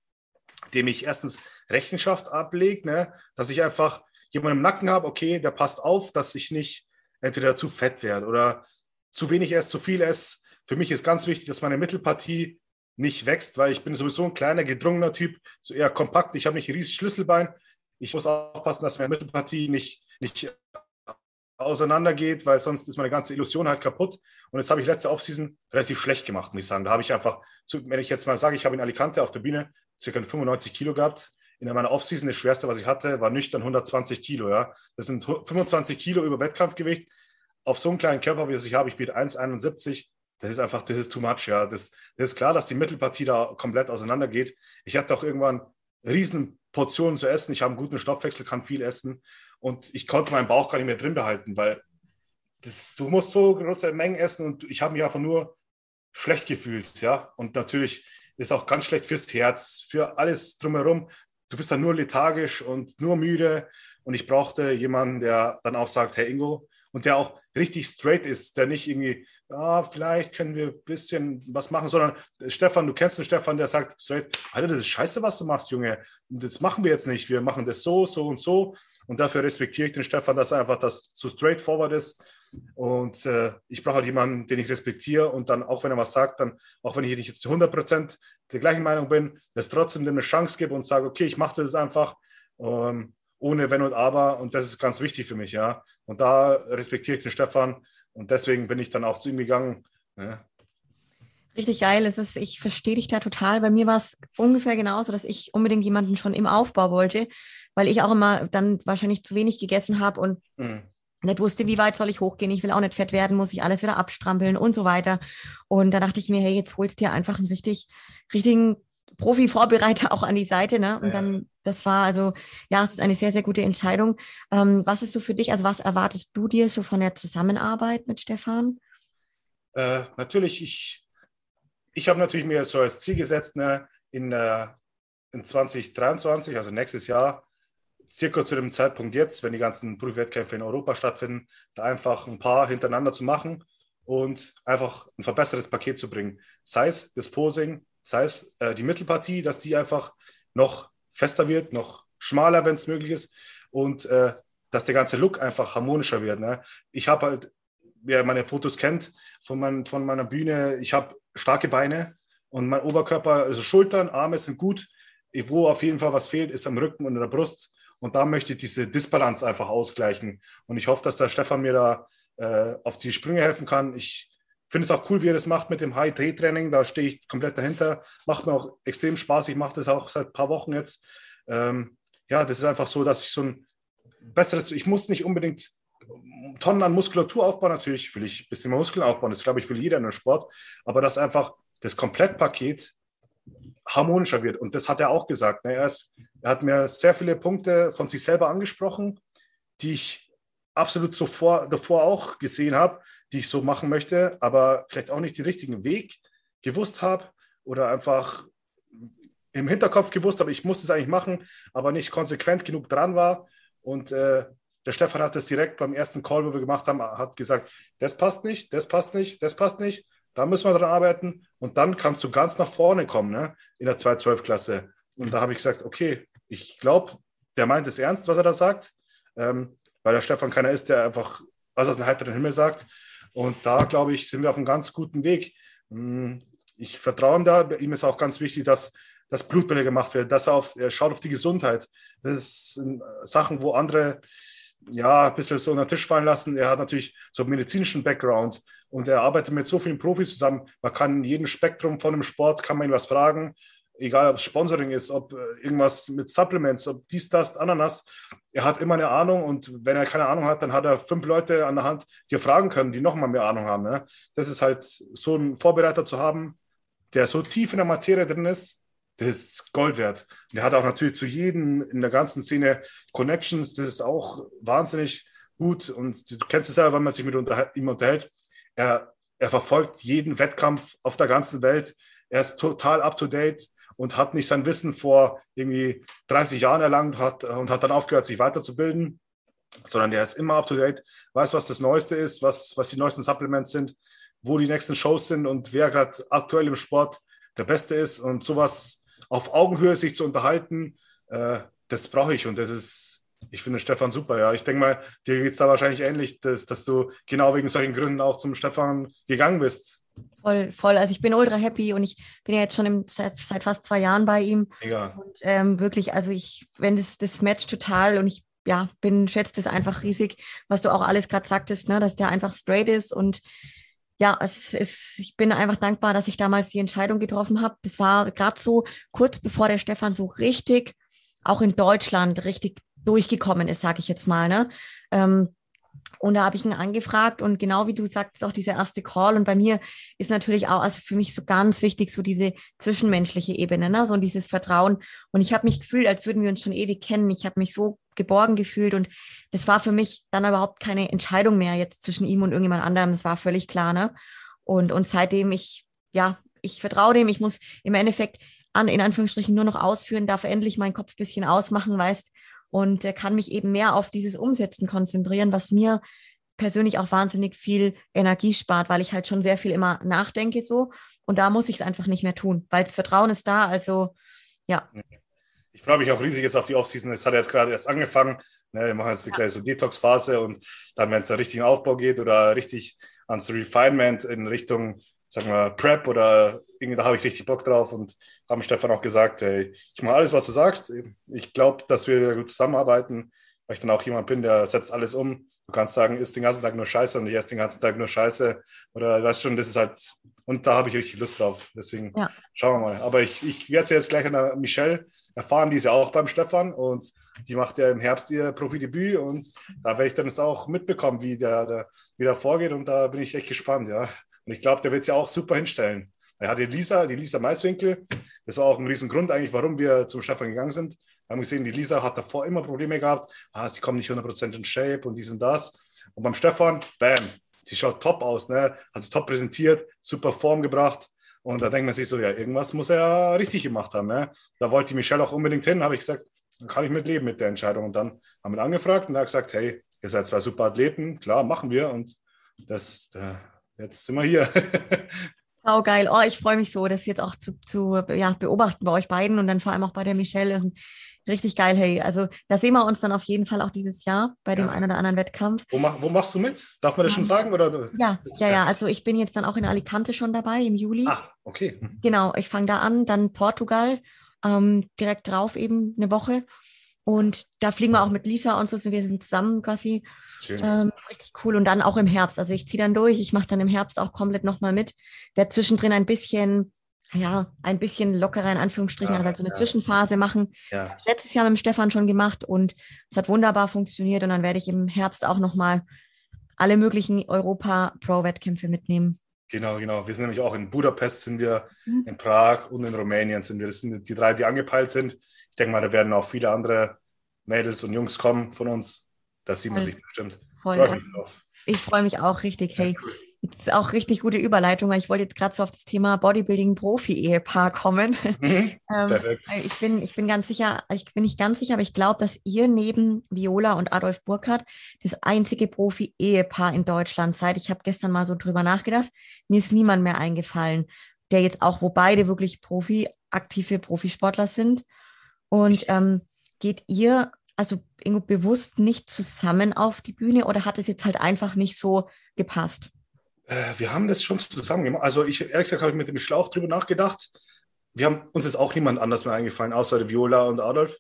dem ich erstens Rechenschaft ablegt, ne? dass ich einfach jemanden im Nacken habe, okay, der passt auf, dass ich nicht entweder zu fett werde oder zu wenig esse, zu viel esse. Für mich ist ganz wichtig, dass meine Mittelpartie nicht wächst, weil ich bin sowieso ein kleiner, gedrungener Typ, so eher kompakt. Ich habe nicht ein riesiges Schlüsselbein. Ich muss aufpassen, dass meine Mittelpartie nicht nicht auseinandergeht, weil sonst ist meine ganze Illusion halt kaputt. Und das habe ich letzte Offseason relativ schlecht gemacht, muss ich sagen. Da habe ich einfach, wenn ich jetzt mal sage, ich habe in Alicante auf der Bühne circa 95 Kilo gehabt. In meiner Offseason, das schwerste, was ich hatte, war nüchtern 120 Kilo. Ja? Das sind 25 Kilo über Wettkampfgewicht. Auf so einem kleinen Körper, wie ich habe, ich biete 1,71. Das ist einfach, das ist too much. Ja? Das, das ist klar, dass die Mittelpartie da komplett auseinandergeht. Ich hatte auch irgendwann riesen Portionen zu essen. Ich habe einen guten Stoffwechsel, kann viel essen. Und ich konnte meinen Bauch gar nicht mehr drin behalten, weil das, du musst so große Mengen essen und ich habe mich einfach nur schlecht gefühlt. Ja? Und natürlich ist auch ganz schlecht fürs Herz, für alles drumherum. Du bist dann nur lethargisch und nur müde. Und ich brauchte jemanden, der dann auch sagt, hey Ingo, und der auch richtig straight ist, der nicht irgendwie, ah, vielleicht können wir ein bisschen was machen, sondern Stefan, du kennst den Stefan, der sagt straight, Alter, das ist scheiße, was du machst, Junge. Und das machen wir jetzt nicht. Wir machen das so, so und so. Und dafür respektiere ich den Stefan, dass er einfach das zu straightforward ist. Und äh, ich brauche halt jemanden, den ich respektiere und dann, auch wenn er was sagt, dann, auch wenn ich nicht jetzt zu 100 Prozent der gleichen Meinung bin, dass trotzdem dem eine Chance gebe und sage, okay, ich mache das einfach ähm, ohne Wenn und Aber. Und das ist ganz wichtig für mich, ja. Und da respektiere ich den Stefan und deswegen bin ich dann auch zu ihm gegangen. Ja. Richtig geil. Es ist, ich verstehe dich da total. Bei mir war es ungefähr genauso, dass ich unbedingt jemanden schon im Aufbau wollte, weil ich auch immer dann wahrscheinlich zu wenig gegessen habe und mhm. nicht wusste, wie weit soll ich hochgehen. Ich will auch nicht fett werden, muss ich alles wieder abstrampeln und so weiter. Und da dachte ich mir, hey, jetzt holst du dir einfach einen richtig, richtigen Profi-Vorbereiter auch an die Seite, ne? Und ja. dann, das war also, ja, es ist eine sehr, sehr gute Entscheidung. Ähm, was ist so für dich, also was erwartest du dir so von der Zusammenarbeit mit Stefan? Äh, natürlich, ich ich habe natürlich mir so als Ziel gesetzt, ne, in, äh, in 2023, also nächstes Jahr, circa zu dem Zeitpunkt jetzt, wenn die ganzen Prüfwettkämpfe in Europa stattfinden, da einfach ein paar hintereinander zu machen und einfach ein verbessertes Paket zu bringen. Sei es das Posing, sei es äh, die Mittelpartie, dass die einfach noch fester wird, noch schmaler, wenn es möglich ist und äh, dass der ganze Look einfach harmonischer wird. Ne? Ich habe halt, wer meine Fotos kennt von, mein, von meiner Bühne, ich habe starke Beine und mein Oberkörper, also Schultern, Arme sind gut. Wo auf jeden Fall was fehlt, ist am Rücken und in der Brust. Und da möchte ich diese Disbalance einfach ausgleichen. Und ich hoffe, dass der Stefan mir da äh, auf die Sprünge helfen kann. Ich finde es auch cool, wie er das macht mit dem High-T-Training. Da stehe ich komplett dahinter. Macht mir auch extrem Spaß. Ich mache das auch seit ein paar Wochen jetzt. Ähm, ja, das ist einfach so, dass ich so ein besseres, ich muss nicht unbedingt Tonnen an Muskulatur aufbauen. Natürlich will ich ein bisschen Muskeln aufbauen. Das glaube ich will jeder in einem Sport. Aber dass einfach das Komplettpaket harmonischer wird. Und das hat er auch gesagt. Ne? Er, ist, er hat mir sehr viele Punkte von sich selber angesprochen, die ich absolut zuvor, davor auch gesehen habe, die ich so machen möchte, aber vielleicht auch nicht den richtigen Weg gewusst habe oder einfach im Hinterkopf gewusst habe, ich muss es eigentlich machen, aber nicht konsequent genug dran war. Und äh, der Stefan hat das direkt beim ersten Call, wo wir gemacht haben, hat gesagt, das passt nicht, das passt nicht, das passt nicht. Da müssen wir dran arbeiten und dann kannst du ganz nach vorne kommen ne, in der 212-Klasse. Und da habe ich gesagt, okay, ich glaube, der meint es ernst, was er da sagt, ähm, weil der Stefan keiner ist, der einfach was aus dem heiteren Himmel sagt. Und da, glaube ich, sind wir auf einem ganz guten Weg. Hm, ich vertraue ihm da. Ihm ist auch ganz wichtig, dass, dass Blutbälle gemacht werden, dass er, auf, er schaut auf die Gesundheit. Das sind Sachen, wo andere ja, ein bisschen so unter den Tisch fallen lassen. Er hat natürlich so einen medizinischen Background und er arbeitet mit so vielen Profis zusammen. Man kann in jedem Spektrum von einem Sport, kann man ihn was fragen, egal ob es Sponsoring ist, ob äh, irgendwas mit Supplements, ob dies, das, Ananas. Er hat immer eine Ahnung und wenn er keine Ahnung hat, dann hat er fünf Leute an der Hand, die er fragen können, die nochmal mehr Ahnung haben. Ne? Das ist halt so einen Vorbereiter zu haben, der so tief in der Materie drin ist, das ist Gold wert. Und er hat auch natürlich zu jedem in der ganzen Szene Connections, das ist auch wahnsinnig gut. Und du kennst es ja, wenn man sich mit ihm unterhält. Er, er verfolgt jeden Wettkampf auf der ganzen Welt. Er ist total up to date und hat nicht sein Wissen vor irgendwie 30 Jahren erlangt hat, und hat dann aufgehört, sich weiterzubilden, sondern er ist immer up to date, weiß, was das Neueste ist, was, was die neuesten Supplements sind, wo die nächsten Shows sind und wer gerade aktuell im Sport der Beste ist. Und sowas auf Augenhöhe sich zu unterhalten, äh, das brauche ich und das ist, ich finde Stefan super. Ja, ich denke mal, dir geht es da wahrscheinlich ähnlich, dass, dass du genau wegen solchen Gründen auch zum Stefan gegangen bist. Voll, voll. Also ich bin ultra happy und ich bin ja jetzt schon im, seit, seit fast zwei Jahren bei ihm. Mega. Und ähm, wirklich, also ich, wenn das, das Match total und ich ja, bin, schätze das einfach riesig, was du auch alles gerade sagtest, ne, dass der einfach straight ist und ja, es ist, ich bin einfach dankbar, dass ich damals die Entscheidung getroffen habe. Das war gerade so kurz bevor der Stefan so richtig, auch in Deutschland, richtig durchgekommen ist, sage ich jetzt mal. Ne? Ähm, und da habe ich ihn angefragt und genau wie du sagst, auch dieser erste Call. Und bei mir ist natürlich auch, also für mich so ganz wichtig, so diese zwischenmenschliche Ebene, ne? so dieses Vertrauen. Und ich habe mich gefühlt, als würden wir uns schon ewig kennen. Ich habe mich so geborgen gefühlt und das war für mich dann überhaupt keine Entscheidung mehr jetzt zwischen ihm und irgendjemand anderem. Das war völlig klar. Ne? Und, und seitdem ich, ja, ich vertraue dem, ich muss im Endeffekt an, in Anführungsstrichen nur noch ausführen, darf endlich meinen Kopf bisschen ausmachen, weißt, und äh, kann mich eben mehr auf dieses Umsetzen konzentrieren, was mir persönlich auch wahnsinnig viel Energie spart, weil ich halt schon sehr viel immer nachdenke so und da muss ich es einfach nicht mehr tun, weil das Vertrauen ist da, also ja. Ich freue mich auch riesig jetzt auf die Offseason. Es hat jetzt gerade erst angefangen. Ne, wir machen jetzt eine kleine so Detox-Phase und dann, wenn es da richtigen Aufbau geht oder richtig ans Refinement in Richtung sagen wir, Prep oder irgendwie, da habe ich richtig Bock drauf und haben Stefan auch gesagt, hey, ich mache alles, was du sagst. Ich glaube, dass wir gut zusammenarbeiten, weil ich dann auch jemand bin, der setzt alles um. Du kannst sagen, isst den ganzen Tag nur Scheiße und ich esse den ganzen Tag nur Scheiße. Oder weißt schon, das ist halt, und da habe ich richtig Lust drauf. Deswegen ja. schauen wir mal. Aber ich, ich werde sie jetzt gleich an der Michelle erfahren, die ist ja auch beim Stefan und die macht ja im Herbst ihr Profidebüt und da werde ich dann es auch mitbekommen, wie der, der, wie der vorgeht und da bin ich echt gespannt, ja. Und ich glaube, der wird es ja auch super hinstellen. Er hat die Lisa, die Lisa Maiswinkel. Das war auch ein Riesengrund eigentlich, warum wir zum Stefan gegangen sind. Wir haben gesehen, die Lisa hat davor immer Probleme gehabt. Ah, sie kommt nicht 100% in Shape und dies und das. Und beim Stefan, bam, sie schaut top aus, ne? hat sie top präsentiert, super Form gebracht. Und da denkt man sich so, ja, irgendwas muss er ja richtig gemacht haben. Ne? Da wollte die Michelle auch unbedingt hin, habe ich gesagt, dann kann ich mitleben mit der Entscheidung. Und dann haben wir angefragt und er hat gesagt, hey, ihr seid zwei super Athleten, klar, machen wir. Und das, äh, jetzt sind wir hier. Sau geil. Oh, ich freue mich so, das jetzt auch zu, zu ja, beobachten bei euch beiden und dann vor allem auch bei der Michelle. Richtig geil, hey. Also da sehen wir uns dann auf jeden Fall auch dieses Jahr bei dem ja. einen oder anderen Wettkampf. Wo, mach, wo, machst du mit? Darf man das schon sagen? Oder? Ja, ja, ja. Also ich bin jetzt dann auch in Alicante schon dabei im Juli. Ah, okay. Genau, ich fange da an, dann Portugal, ähm, direkt drauf eben eine Woche. Und da fliegen wir auch mit Lisa und so, sind wir sind zusammen quasi. Schön. Ähm, ist richtig cool. Und dann auch im Herbst. Also ich ziehe dann durch, ich mache dann im Herbst auch komplett nochmal mit. Werde zwischendrin ein bisschen, ja, ein bisschen lockerer in Anführungsstrichen, ja, also halt so eine ja. Zwischenphase machen. Ja. Letztes Jahr mit dem Stefan schon gemacht und es hat wunderbar funktioniert. Und dann werde ich im Herbst auch nochmal alle möglichen Europa-Pro-Wettkämpfe mitnehmen. Genau, genau. Wir sind nämlich auch in Budapest, sind wir, mhm. in Prag und in Rumänien sind wir. Das sind die drei, die angepeilt sind ich denke mal, da werden auch viele andere Mädels und Jungs kommen von uns. Da sieht man Voll. sich bestimmt. Voll. Freu mich drauf. Ich freue mich auch richtig. Hey, das ist auch richtig gute Überleitung, weil ich wollte jetzt gerade so auf das Thema Bodybuilding-Profi-Ehepaar kommen. Mhm, ähm, perfekt. Ich bin, ich bin ganz sicher, ich bin nicht ganz sicher, aber ich glaube, dass ihr neben Viola und Adolf Burkhardt das einzige Profi-Ehepaar in Deutschland seid. Ich habe gestern mal so drüber nachgedacht. Mir ist niemand mehr eingefallen, der jetzt auch, wo beide wirklich Profi, aktive Profisportler sind. Und ähm, geht ihr also irgendwo bewusst nicht zusammen auf die Bühne oder hat es jetzt halt einfach nicht so gepasst? Äh, wir haben das schon zusammen gemacht. Also ich, ehrlich gesagt, habe ich mit dem Schlauch drüber nachgedacht. Wir haben uns ist auch niemand anders mehr eingefallen, außer Viola und Adolf.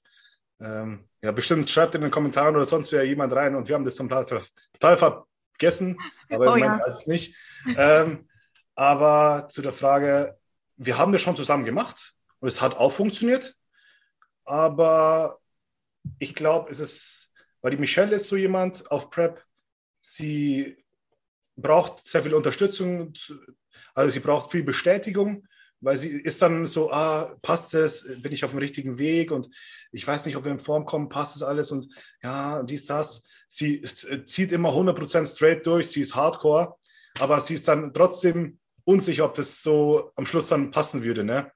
Ähm, ja, bestimmt schreibt in den Kommentaren oder sonst wer jemand rein und wir haben das total, total vergessen, aber oh, im Moment ja. weiß ich nicht. Ähm, aber zu der Frage, wir haben das schon zusammen gemacht und es hat auch funktioniert aber ich glaube, es ist, weil die Michelle ist so jemand auf Prep, sie braucht sehr viel Unterstützung, also sie braucht viel Bestätigung, weil sie ist dann so, ah, passt es, bin ich auf dem richtigen Weg und ich weiß nicht, ob wir in Form kommen, passt es alles und ja, dies, das. Sie zieht immer 100% straight durch, sie ist hardcore, aber sie ist dann trotzdem unsicher, ob das so am Schluss dann passen würde. Ne?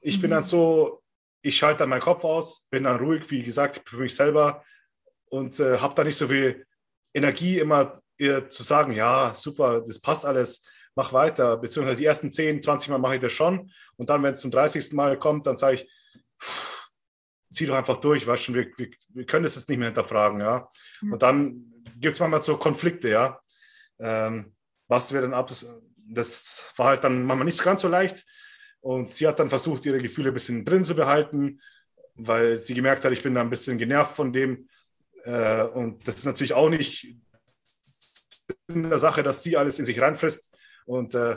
Ich mhm. bin dann so, ich schalte dann meinen Kopf aus, bin dann ruhig, wie gesagt, für mich selber und äh, habe da nicht so viel Energie, immer ihr zu sagen, ja, super, das passt alles, mach weiter. Beziehungsweise die ersten 10, 20 Mal mache ich das schon. Und dann, wenn es zum 30. Mal kommt, dann sage ich, pff, zieh doch einfach durch, weißt schon, wir, wir, wir, können das jetzt nicht mehr hinterfragen, ja. Mhm. Und dann gibt es manchmal so Konflikte, ja. Ähm, was wir dann ab, das war halt dann manchmal nicht so ganz so leicht, und sie hat dann versucht, ihre Gefühle ein bisschen drin zu behalten, weil sie gemerkt hat, ich bin da ein bisschen genervt von dem. Äh, und das ist natürlich auch nicht in der Sache, dass sie alles in sich reinfrisst Und äh,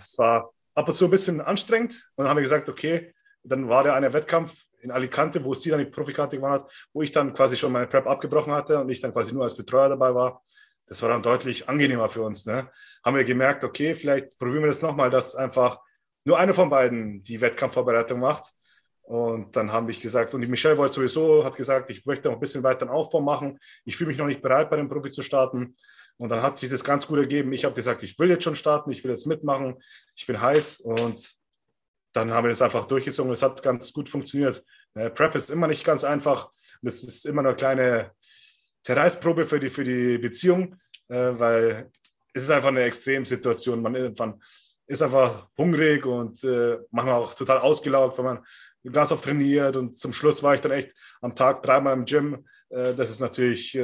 das war ab und zu ein bisschen anstrengend. Und dann haben wir gesagt, okay, dann war der eine Wettkampf in Alicante, wo sie dann die Profikarte gewonnen hat, wo ich dann quasi schon meine Prep abgebrochen hatte und ich dann quasi nur als Betreuer dabei war. Das war dann deutlich angenehmer für uns. Ne? Haben wir gemerkt, okay, vielleicht probieren wir das nochmal, dass einfach nur eine von beiden die Wettkampfvorbereitung macht. Und dann habe ich gesagt, und die Michelle wollte sowieso, hat gesagt, ich möchte noch ein bisschen weiter einen Aufbau machen. Ich fühle mich noch nicht bereit, bei dem Profi zu starten. Und dann hat sich das ganz gut ergeben. Ich habe gesagt, ich will jetzt schon starten, ich will jetzt mitmachen, ich bin heiß. Und dann haben wir das einfach durchgezogen. Es hat ganz gut funktioniert. Äh, Prep ist immer nicht ganz einfach. Das ist immer eine kleine Zerreißprobe für die, für die Beziehung, äh, weil es ist einfach eine Extremsituation. Man, man ist einfach hungrig und äh, manchmal auch total ausgelaugt, wenn man ganz oft trainiert. Und zum Schluss war ich dann echt am Tag dreimal im Gym. Das ist natürlich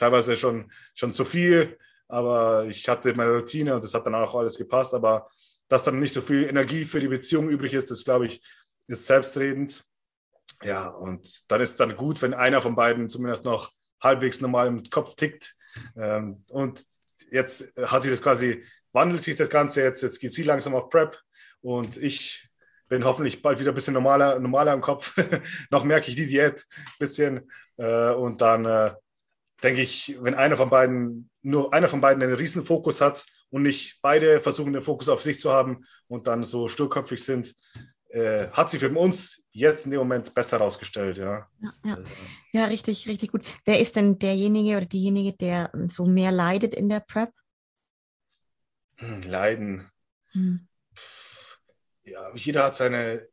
teilweise schon, schon zu viel, aber ich hatte meine Routine und das hat dann auch alles gepasst. Aber dass dann nicht so viel Energie für die Beziehung übrig ist, das glaube ich, ist selbstredend. Ja, und dann ist dann gut, wenn einer von beiden zumindest noch halbwegs normal im Kopf tickt. Ähm, und jetzt hat sich das quasi, wandelt sich das Ganze jetzt, jetzt geht sie langsam auf Prep und ich bin hoffentlich bald wieder ein bisschen normaler, normaler im Kopf. noch merke ich die Diät ein bisschen. Äh, und dann äh, denke ich, wenn einer von beiden, nur einer von beiden einen riesen Fokus hat und nicht beide versuchen, den Fokus auf sich zu haben und dann so sturköpfig sind, äh, hat sich für uns jetzt in dem Moment besser herausgestellt. Ja. Ja, ja. Also, ja, richtig, richtig gut. Wer ist denn derjenige oder diejenige, der so mehr leidet in der Prep? Hm, leiden. Hm. Ja, jeder hat seine.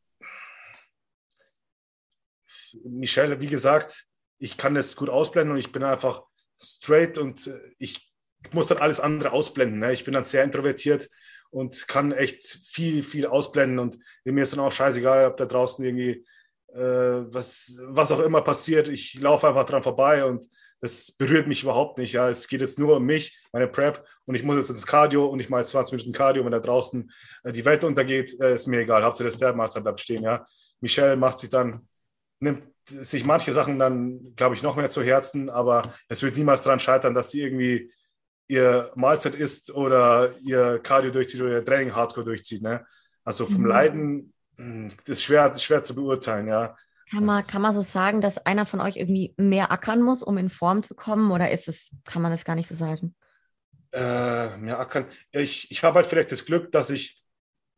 Michelle, wie gesagt, ich kann das gut ausblenden und ich bin einfach straight und äh, ich muss dann alles andere ausblenden. Ne? Ich bin dann sehr introvertiert und kann echt viel, viel ausblenden und mir ist dann auch scheißegal, ob da draußen irgendwie äh, was, was auch immer passiert. Ich laufe einfach dran vorbei und das berührt mich überhaupt nicht. Ja, es geht jetzt nur um mich, meine Prep und ich muss jetzt ins Cardio und ich mache jetzt 20 Minuten Cardio, wenn da draußen äh, die Welt untergeht, äh, ist mir egal. Hauptsache der Stairmaster bleibt stehen. Ja, Michelle macht sich dann nimmt sich manche Sachen dann, glaube ich, noch mehr zu Herzen, aber es wird niemals daran scheitern, dass sie irgendwie ihr Mahlzeit isst oder ihr Cardio durchzieht oder ihr Training Hardcore durchzieht. Ne? Also vom mhm. Leiden hm, ist schwer, schwer zu beurteilen, ja. Kann man, kann man so sagen, dass einer von euch irgendwie mehr ackern muss, um in Form zu kommen? Oder ist es, kann man das gar nicht so sagen? Äh, mehr ackern. Ich, ich habe halt vielleicht das Glück, dass ich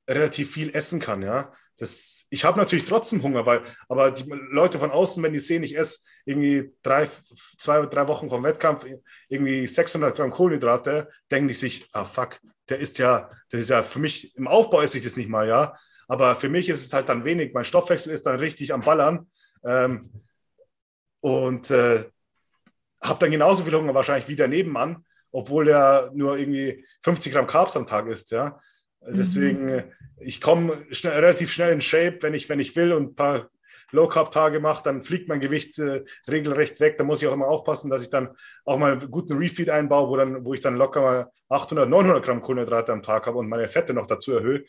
relativ viel essen kann, ja das, ich habe natürlich trotzdem Hunger, weil, aber die Leute von außen, wenn die sehen, ich esse irgendwie drei, zwei, drei Wochen vom Wettkampf irgendwie 600 Gramm Kohlenhydrate, denken die sich, ah fuck, der ist ja, das ist ja für mich, im Aufbau esse ich das nicht mal, ja, aber für mich ist es halt dann wenig, mein Stoffwechsel ist dann richtig am Ballern. Ähm, und äh, habe dann genauso viel Hunger wahrscheinlich wie der Nebenmann, obwohl er nur irgendwie 50 Gramm Carbs am Tag isst, ja. Deswegen, mhm. ich komme schnell, relativ schnell in Shape, wenn ich, wenn ich will und ein paar Low-Carb-Tage mache, dann fliegt mein Gewicht äh, regelrecht weg. Da muss ich auch immer aufpassen, dass ich dann auch mal einen guten Refeed einbaue, wo, dann, wo ich dann locker mal 800, 900 Gramm Kohlenhydrate am Tag habe und meine Fette noch dazu erhöhe.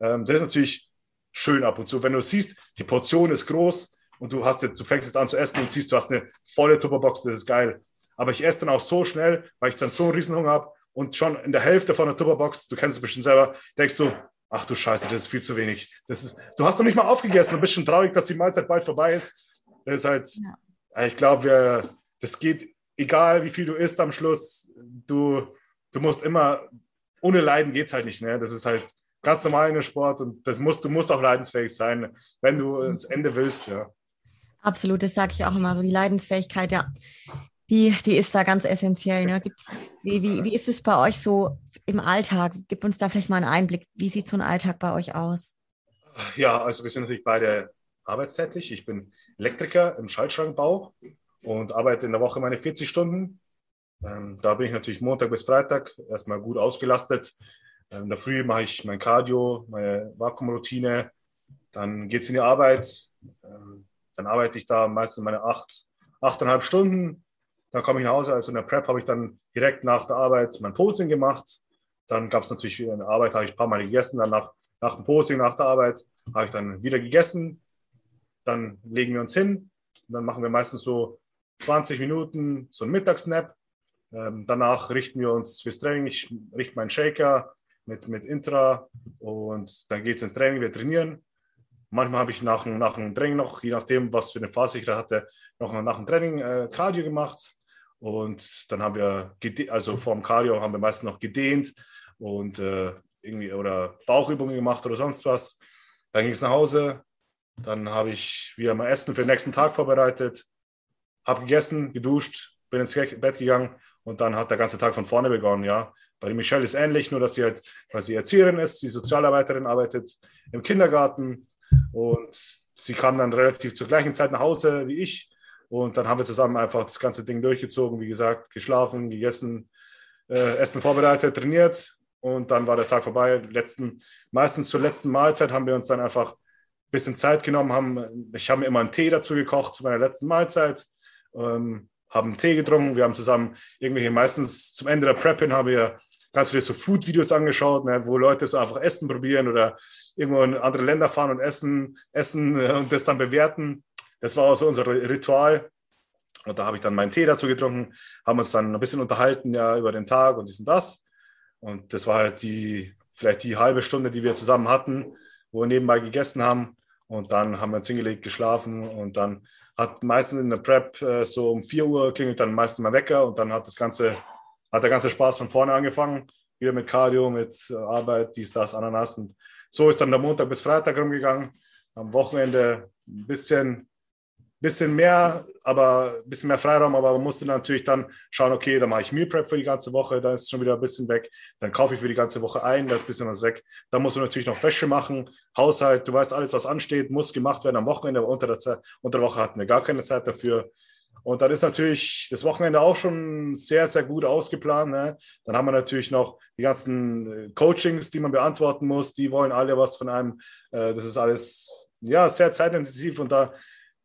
Ähm, das ist natürlich schön ab und zu. Wenn du siehst, die Portion ist groß und du hast jetzt, du fängst jetzt an zu essen und siehst, du hast eine volle Tupperbox, das ist geil. Aber ich esse dann auch so schnell, weil ich dann so einen Riesenhunger habe, und schon in der Hälfte von der Tupperbox, du kennst es bestimmt selber, denkst du, ach du Scheiße, das ist viel zu wenig. Das ist, du hast noch nicht mal aufgegessen und bist schon traurig, dass die Mahlzeit bald vorbei ist. Das ist halt, ja. ich glaube, das geht, egal wie viel du isst am Schluss, du, du musst immer, ohne Leiden geht es halt nicht. Ne? Das ist halt ganz normal in der Sport und das musst, du musst auch leidensfähig sein, wenn du ins Ende willst, ja. Absolut, das sage ich auch immer so, die Leidensfähigkeit, ja die, die ist da ganz essentiell. Ne? Gibt's, wie, wie, wie ist es bei euch so im Alltag? Gib uns da vielleicht mal einen Einblick. Wie sieht so ein Alltag bei euch aus? Ja, also wir sind natürlich beide arbeitstätig. Ich bin Elektriker im Schaltschrankbau und arbeite in der Woche meine 40 Stunden. Ähm, da bin ich natürlich Montag bis Freitag erstmal gut ausgelastet. Ähm, in der Früh mache ich mein Cardio, meine Vakuumroutine. Dann geht es in die Arbeit. Ähm, dann arbeite ich da meistens meine acht, achteinhalb Stunden dann komme ich nach Hause, also in der Prep habe ich dann direkt nach der Arbeit mein Posing gemacht. Dann gab es natürlich in der Arbeit, habe ich ein paar Mal gegessen. Dann nach, nach dem Posing, nach der Arbeit, habe ich dann wieder gegessen. Dann legen wir uns hin. Und dann machen wir meistens so 20 Minuten so einen Mittagsnap. Ähm, danach richten wir uns fürs Training. Ich richte meinen Shaker, mit, mit Intra und dann geht es ins Training, wir trainieren. Manchmal habe ich nach, nach dem Training noch, je nachdem, was für eine Phase ich da hatte, noch nach dem Training äh, Cardio gemacht. Und dann haben wir, also vor dem Cardio haben wir meistens noch gedehnt und äh, irgendwie oder Bauchübungen gemacht oder sonst was. Dann ging es nach Hause. Dann habe ich wieder mein Essen für den nächsten Tag vorbereitet, habe gegessen, geduscht, bin ins Bett gegangen und dann hat der ganze Tag von vorne begonnen, ja. Bei Michelle ist ähnlich, nur dass sie halt, weil sie Erzieherin ist, die Sozialarbeiterin arbeitet im Kindergarten und sie kam dann relativ zur gleichen Zeit nach Hause wie ich. Und dann haben wir zusammen einfach das ganze Ding durchgezogen, wie gesagt, geschlafen, gegessen, äh, Essen vorbereitet, trainiert und dann war der Tag vorbei. Letzten, meistens zur letzten Mahlzeit haben wir uns dann einfach ein bisschen Zeit genommen. Haben, ich habe mir immer einen Tee dazu gekocht zu meiner letzten Mahlzeit, ähm, haben Tee getrunken. Wir haben zusammen irgendwelche, meistens zum Ende der Prep hin, haben wir ganz viele so Food-Videos angeschaut, ne, wo Leute so einfach Essen probieren oder irgendwo in andere Länder fahren und essen, essen äh, und das dann bewerten. Das war auch so unser Ritual. Und da habe ich dann meinen Tee dazu getrunken, haben uns dann ein bisschen unterhalten ja, über den Tag und dies und das. Und das war halt die, vielleicht die halbe Stunde, die wir zusammen hatten, wo wir nebenbei gegessen haben. Und dann haben wir uns hingelegt, geschlafen und dann hat meistens in der Prep äh, so um 4 Uhr klingelt dann meistens mal Wecker und dann hat das Ganze hat der ganze Spaß von vorne angefangen. Wieder mit Cardio, mit äh, Arbeit, dies, das, Ananas. Und so ist dann der Montag bis Freitag rumgegangen. Am Wochenende ein bisschen, bisschen mehr, aber ein bisschen mehr Freiraum, aber man musste natürlich dann schauen, okay, dann mache ich Meal Prep für die ganze Woche, da ist schon wieder ein bisschen weg. Dann kaufe ich für die ganze Woche ein, da ist ein bisschen was weg. Dann muss man natürlich noch Wäsche machen, Haushalt, du weißt, alles, was ansteht, muss gemacht werden am Wochenende, aber unter der, Zeit, unter der Woche hatten wir gar keine Zeit dafür. Und dann ist natürlich das Wochenende auch schon sehr, sehr gut ausgeplant. Ne? Dann haben wir natürlich noch die ganzen äh, Coachings, die man beantworten muss. Die wollen alle was von einem. Äh, das ist alles ja, sehr zeitintensiv und da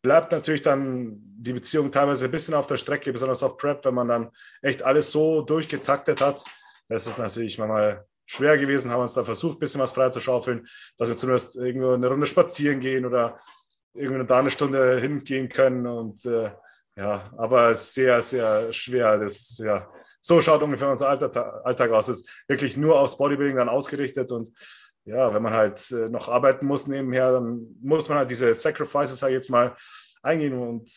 bleibt natürlich dann die Beziehung teilweise ein bisschen auf der Strecke, besonders auf Prep, wenn man dann echt alles so durchgetaktet hat. Das ist natürlich manchmal schwer gewesen, haben uns dann versucht, ein bisschen was freizuschaufeln, dass wir zumindest irgendwo eine Runde spazieren gehen oder irgendwo da eine Stunde hingehen können und äh, ja, aber sehr, sehr schwer. Das, ja, so schaut ungefähr unser Alltag, aus. Es ist wirklich nur aufs Bodybuilding dann ausgerichtet und ja, wenn man halt äh, noch arbeiten muss nebenher, dann muss man halt diese Sacrifices halt jetzt mal eingehen und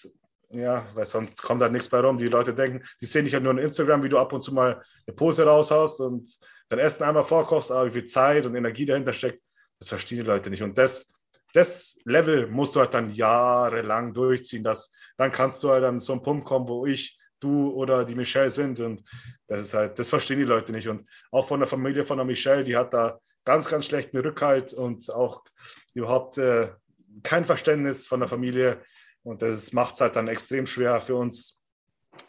ja, weil sonst kommt halt nichts bei rum. Die Leute denken, die sehen dich halt nur in Instagram, wie du ab und zu mal eine Pose raushaust und dein Essen einmal vorkochst, aber wie viel Zeit und Energie dahinter steckt, das verstehen die Leute nicht. Und das, das Level musst du halt dann jahrelang durchziehen, dass dann kannst du halt an so einen Punkt kommen, wo ich, du oder die Michelle sind. Und das ist halt, das verstehen die Leute nicht. Und auch von der Familie von der Michelle, die hat da ganz, ganz schlechten Rückhalt und auch überhaupt äh, kein Verständnis von der Familie. Und das macht es halt dann extrem schwer für uns,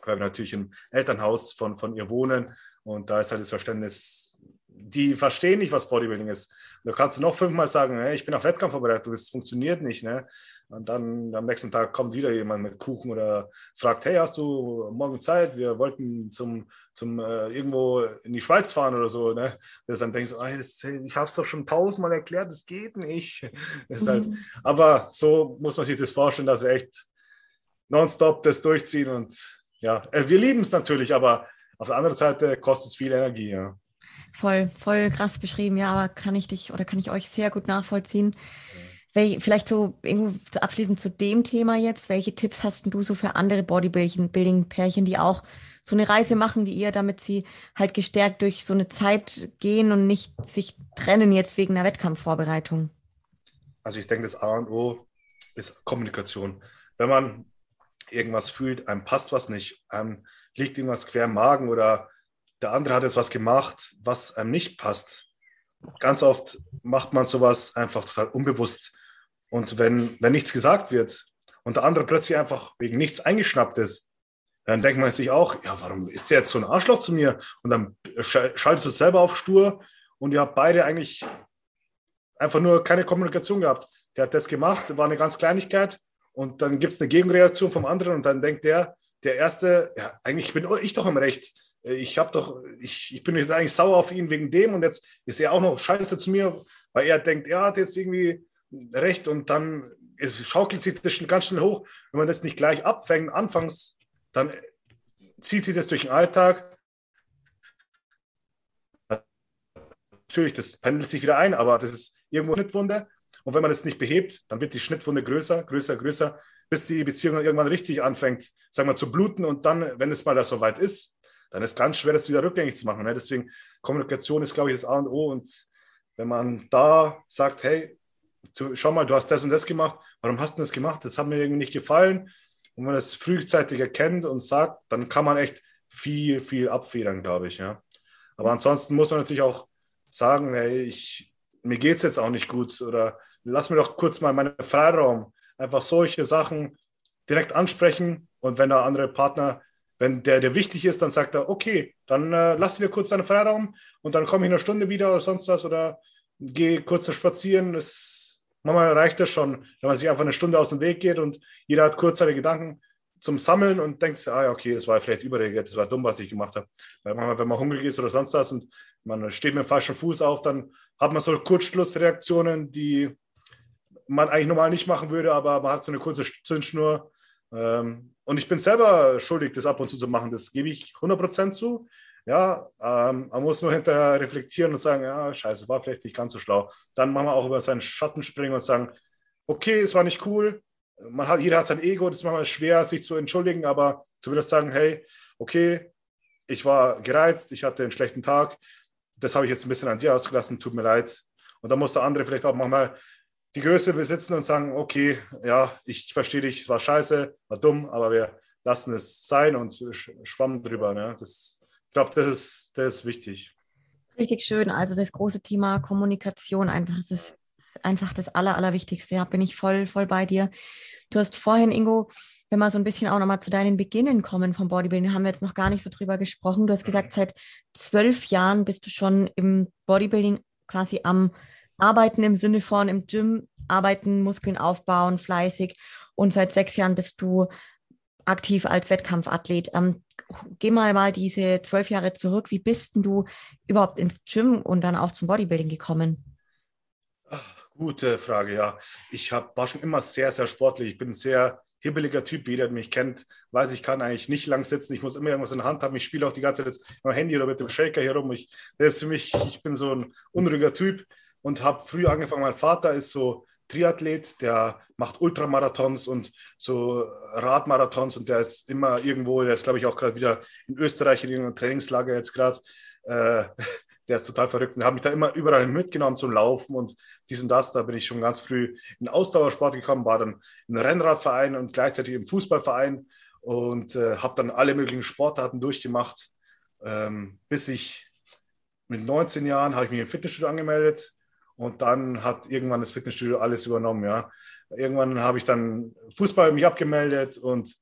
weil wir natürlich im Elternhaus von, von ihr wohnen. Und da ist halt das Verständnis, die verstehen nicht, was Bodybuilding ist. Da kannst du noch fünfmal sagen, hey, ich bin auf Wettkampf vorbereitet, das funktioniert nicht. Ne? Und dann am nächsten Tag kommt wieder jemand mit Kuchen oder fragt, hey, hast du morgen Zeit? Wir wollten zum, zum äh, irgendwo in die Schweiz fahren oder so. Ne? Das dann denkst du, oh, das, ich habe es doch schon tausendmal erklärt, das geht nicht. Das halt, mhm. aber so muss man sich das vorstellen, dass wir echt nonstop das durchziehen. Und ja, äh, wir lieben es natürlich, aber auf der anderen Seite kostet es viel Energie. Ja. Voll, voll krass beschrieben, ja, aber kann ich dich oder kann ich euch sehr gut nachvollziehen. Ja vielleicht so abschließend zu dem Thema jetzt, welche Tipps hast du so für andere Bodybuilding-Pärchen, die auch so eine Reise machen wie ihr, damit sie halt gestärkt durch so eine Zeit gehen und nicht sich trennen jetzt wegen einer Wettkampfvorbereitung? Also ich denke, das A und O ist Kommunikation. Wenn man irgendwas fühlt, einem passt was nicht, einem liegt irgendwas quer im Magen oder der andere hat jetzt was gemacht, was einem nicht passt. Ganz oft macht man sowas einfach total unbewusst. Und wenn, wenn nichts gesagt wird und der andere plötzlich einfach wegen nichts eingeschnappt ist, dann denkt man sich auch, ja, warum ist der jetzt so ein Arschloch zu mir? Und dann schaltest du selber auf stur und ihr habt beide eigentlich einfach nur keine Kommunikation gehabt. Der hat das gemacht, war eine ganz Kleinigkeit und dann gibt es eine Gegenreaktion vom anderen und dann denkt der, der Erste, ja, eigentlich bin ich doch im Recht. Ich habe doch, ich, ich bin jetzt eigentlich sauer auf ihn wegen dem und jetzt ist er auch noch scheiße zu mir, weil er denkt, er hat jetzt irgendwie recht und dann schaukelt sich das schon ganz schnell hoch. Wenn man das nicht gleich abfängt, anfangs, dann zieht sich das durch den Alltag. natürlich, das pendelt sich wieder ein, aber das ist irgendwo eine Schnittwunde. Und wenn man das nicht behebt, dann wird die Schnittwunde größer, größer, größer, bis die Beziehung irgendwann richtig anfängt, sagen wir, zu bluten. Und dann, wenn es mal da so weit ist, dann ist es ganz schwer, das wieder rückgängig zu machen. Ne? Deswegen, Kommunikation ist, glaube ich, das A und O. Und wenn man da sagt, hey, du, schau mal, du hast das und das gemacht, warum hast du das gemacht? Das hat mir irgendwie nicht gefallen. Und wenn man das frühzeitig erkennt und sagt, dann kann man echt viel, viel abfedern, glaube ich. Ja. Aber ansonsten muss man natürlich auch sagen, hey, ich, mir geht es jetzt auch nicht gut oder lass mir doch kurz mal meinen Freiraum. Einfach solche Sachen direkt ansprechen und wenn der andere Partner, wenn der, der wichtig ist, dann sagt er, okay, dann äh, lass dir kurz deinen Freiraum und dann komme ich in einer Stunde wieder oder sonst was oder gehe kurz spazieren. Das, manchmal reicht das schon, wenn man sich einfach eine Stunde aus dem Weg geht und jeder hat kurz seine Gedanken zum Sammeln und denkt, ah ja, okay, das war vielleicht überreagiert, das war dumm, was ich gemacht habe. Weil manchmal, wenn man hungrig ist oder sonst was und man steht mit dem falschen Fuß auf, dann hat man so Kurzschlussreaktionen, die man eigentlich normal nicht machen würde, aber man hat so eine kurze Zündschnur. Ähm, und ich bin selber schuldig, das ab und zu zu machen. Das gebe ich 100% zu. Ja, ähm, man muss nur hinterher reflektieren und sagen, ja, scheiße, war vielleicht nicht ganz so schlau. Dann machen wir auch über seinen Schatten springen und sagen, okay, es war nicht cool. Man hat, jeder hat sein Ego, das ist manchmal schwer, sich zu entschuldigen, aber zumindest sagen, hey, okay, ich war gereizt, ich hatte einen schlechten Tag, das habe ich jetzt ein bisschen an dir ausgelassen, tut mir leid. Und dann muss der andere vielleicht auch manchmal die Größe besitzen und sagen, okay, ja, ich verstehe dich, war scheiße, war dumm, aber wir lassen es sein und schwamm drüber. Ne? Das, ich glaube, das ist, das ist wichtig. Richtig schön. Also das große Thema Kommunikation einfach, das ist einfach das Aller, Allerwichtigste. Ja, bin ich voll, voll bei dir. Du hast vorhin, Ingo, wenn wir so ein bisschen auch nochmal zu deinen Beginnen kommen vom Bodybuilding, haben wir jetzt noch gar nicht so drüber gesprochen. Du hast gesagt, seit zwölf Jahren bist du schon im Bodybuilding quasi am Arbeiten im Sinne von im Gym, arbeiten, Muskeln aufbauen, fleißig. Und seit sechs Jahren bist du aktiv als Wettkampfathlet. Ähm, geh mal mal diese zwölf Jahre zurück. Wie bist du überhaupt ins Gym und dann auch zum Bodybuilding gekommen? Gute Frage, ja. Ich hab, war schon immer sehr, sehr sportlich. Ich bin ein sehr hibbeliger Typ. Jeder, der mich kennt, weiß, ich kann eigentlich nicht lang sitzen. Ich muss immer irgendwas in der Hand haben. Ich spiele auch die ganze Zeit mit dem Handy oder mit dem Shaker hier rum. Ich, das ist für mich, ich bin so ein unruhiger Typ und habe früh angefangen. Mein Vater ist so Triathlet, der macht Ultramarathons und so Radmarathons und der ist immer irgendwo, der ist glaube ich auch gerade wieder in Österreich in irgendeinem Trainingslager jetzt gerade. Äh, der ist total verrückt und habe mich da immer überall mitgenommen zum Laufen und dies und das. Da bin ich schon ganz früh in Ausdauersport gekommen, war dann im Rennradverein und gleichzeitig im Fußballverein und äh, habe dann alle möglichen Sportarten durchgemacht, ähm, bis ich mit 19 Jahren habe ich mich im Fitnessstudio angemeldet und dann hat irgendwann das Fitnessstudio alles übernommen, ja. Irgendwann habe ich dann Fußball mich abgemeldet und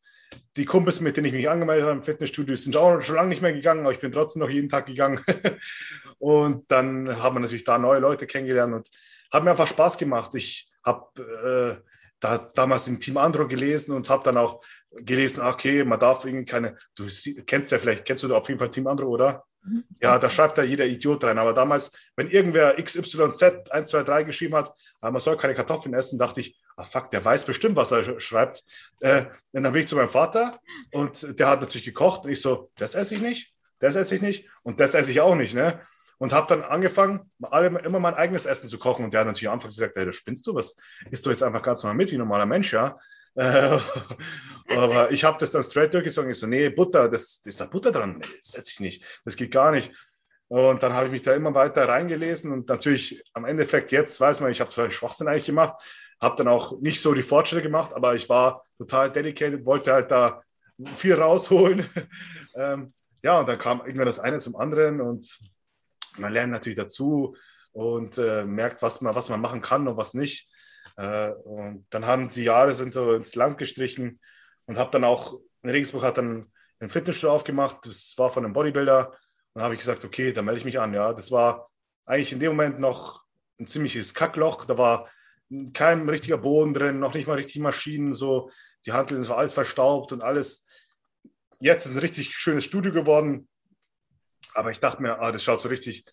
die Kumpels, mit denen ich mich angemeldet habe im Fitnessstudio, sind auch schon lange nicht mehr gegangen, aber ich bin trotzdem noch jeden Tag gegangen. und dann haben wir natürlich da neue Leute kennengelernt und hat mir einfach Spaß gemacht. Ich habe äh, da, damals im Team Andro gelesen und habe dann auch gelesen, okay, man darf irgendwie keine, du kennst ja vielleicht, kennst du auf jeden Fall Team Andro, oder? Mhm. Ja, da schreibt da jeder Idiot rein. Aber damals, wenn irgendwer XYZ 1, 2, 3 geschrieben hat, ah, man soll keine Kartoffeln essen, dachte ich, ah fuck, der weiß bestimmt, was er schreibt. Äh, und dann bin ich zu meinem Vater und der hat natürlich gekocht und ich so, das esse ich nicht, das esse ich nicht und das esse ich auch nicht. Ne? Und habe dann angefangen, alle, immer mein eigenes Essen zu kochen. Und der hat natürlich am Anfang gesagt, hey, du spinnst du, was isst du jetzt einfach ganz normal mit, wie ein normaler Mensch, ja? Äh, aber ich habe das dann straight durchgezogen. Ich so, nee, Butter, das, ist da Butter dran. Nee, das setze ich nicht. Das geht gar nicht. Und dann habe ich mich da immer weiter reingelesen und natürlich am Endeffekt jetzt weiß man, ich habe zwar Schwachsinn eigentlich gemacht, habe dann auch nicht so die Fortschritte gemacht, aber ich war total dedicated, wollte halt da viel rausholen. ähm, ja, und dann kam irgendwann das eine zum anderen und man lernt natürlich dazu und äh, merkt, was man, was man machen kann und was nicht. Äh, und dann haben die Jahre sind so ins Land gestrichen und habe dann auch, in Regensburg hat dann ein Fitnessstudio aufgemacht, das war von einem Bodybuilder. Und dann habe ich gesagt, okay, da melde ich mich an. Ja, das war eigentlich in dem Moment noch ein ziemliches Kackloch. Da war kein richtiger Boden drin, noch nicht mal richtig Maschinen, so die Handeln, war alles verstaubt und alles. Jetzt ist ein richtig schönes Studio geworden. Aber ich dachte mir, ah, das schaut so richtig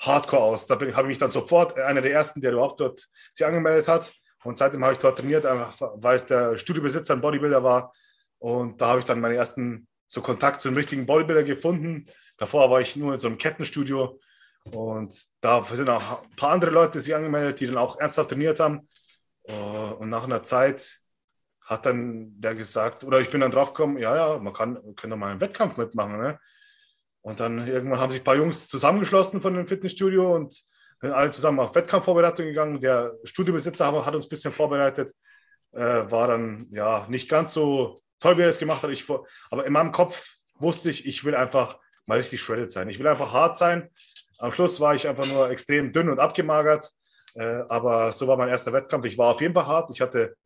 hardcore aus. Da habe ich mich dann sofort, einer der ersten, der überhaupt dort sich angemeldet hat, und seitdem habe ich dort trainiert, einfach weil es der Studiobesitzer ein Bodybuilder war. Und da habe ich dann meinen ersten so Kontakt zu einem richtigen Bodybuilder gefunden. Davor war ich nur in so einem Kettenstudio. Und da sind auch ein paar andere Leute sich angemeldet, die dann auch ernsthaft trainiert haben. Äh, und nach einer Zeit hat dann der gesagt, oder ich bin dann drauf gekommen, ja, ja, man kann, doch mal einen Wettkampf mitmachen. Ne? Und dann irgendwann haben sich ein paar Jungs zusammengeschlossen von dem Fitnessstudio und sind alle zusammen auf Wettkampfvorbereitung gegangen. Der Studiobesitzer hat uns ein bisschen vorbereitet, äh, war dann ja nicht ganz so toll, wie er es gemacht hat. Ich, aber in meinem Kopf wusste ich, ich will einfach mal richtig shredded sein. Ich will einfach hart sein. Am Schluss war ich einfach nur extrem dünn und abgemagert. Äh, aber so war mein erster Wettkampf. Ich war auf jeden Fall hart. Ich hatte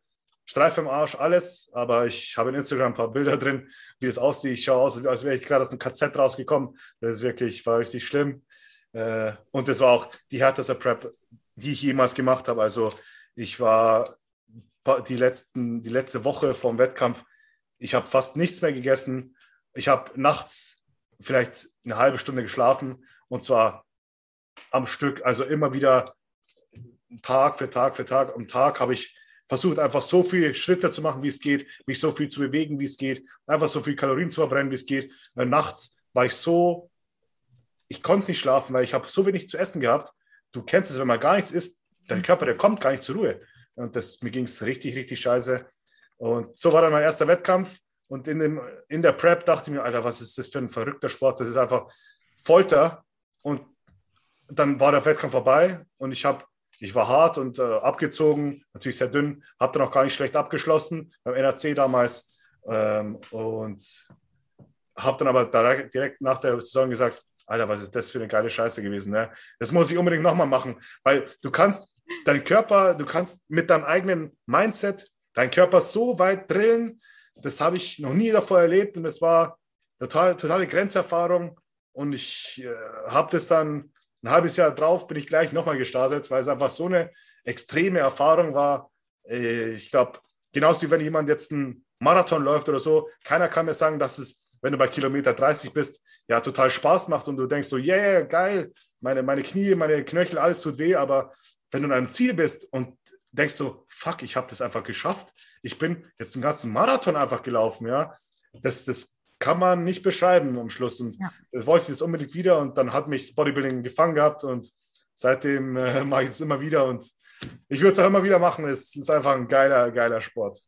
Streifen im Arsch, alles. Aber ich habe in Instagram ein paar Bilder drin, wie es aussieht. Ich schaue aus, als wäre ich gerade aus einem KZ rausgekommen. Das ist wirklich, war richtig schlimm. Äh, und das war auch die härteste Prep, die ich jemals gemacht habe. Also ich war die, letzten, die letzte Woche vom Wettkampf, ich habe fast nichts mehr gegessen. Ich habe nachts vielleicht eine halbe Stunde geschlafen und zwar am Stück, also immer wieder Tag für Tag für Tag. Am Tag habe ich versucht, einfach so viele Schritte zu machen, wie es geht, mich so viel zu bewegen, wie es geht, einfach so viel Kalorien zu verbrennen, wie es geht. Und nachts war ich so, ich konnte nicht schlafen, weil ich habe so wenig zu essen gehabt. Du kennst es, wenn man gar nichts isst, dein Körper, der kommt gar nicht zur Ruhe. Und das, mir ging es richtig, richtig scheiße. Und so war dann mein erster Wettkampf. Und in, dem, in der Prep dachte ich mir, Alter, was ist das für ein verrückter Sport? Das ist einfach Folter. Und dann war der Wettkampf vorbei und ich habe, ich war hart und äh, abgezogen, natürlich sehr dünn, habe dann auch gar nicht schlecht abgeschlossen beim NRC damals ähm, und habe dann aber direkt, direkt nach der Saison gesagt, Alter, was ist das für eine geile Scheiße gewesen? Ne? Das muss ich unbedingt nochmal machen, weil du kannst dein Körper, du kannst mit deinem eigenen Mindset deinen Körper so weit drillen, das habe ich noch nie davor erlebt und das war total, totale Grenzerfahrung und ich äh, habe das dann ein halbes Jahr drauf, bin ich gleich nochmal gestartet, weil es einfach so eine extreme Erfahrung war. Äh, ich glaube, genauso wie wenn jemand jetzt einen Marathon läuft oder so, keiner kann mir sagen, dass es, wenn du bei Kilometer 30 bist, ja total Spaß macht und du denkst so, yeah, geil, meine, meine Knie, meine Knöchel, alles tut weh, aber wenn du in einem Ziel bist und denkst so, fuck, ich habe das einfach geschafft. Ich bin jetzt einen ganzen Marathon einfach gelaufen, ja. Das, das kann man nicht beschreiben am Schluss. Und ja. das wollte ich jetzt unbedingt wieder und dann hat mich Bodybuilding gefangen gehabt und seitdem äh, mache ich es immer wieder und ich würde es auch immer wieder machen. Es ist einfach ein geiler, geiler Sport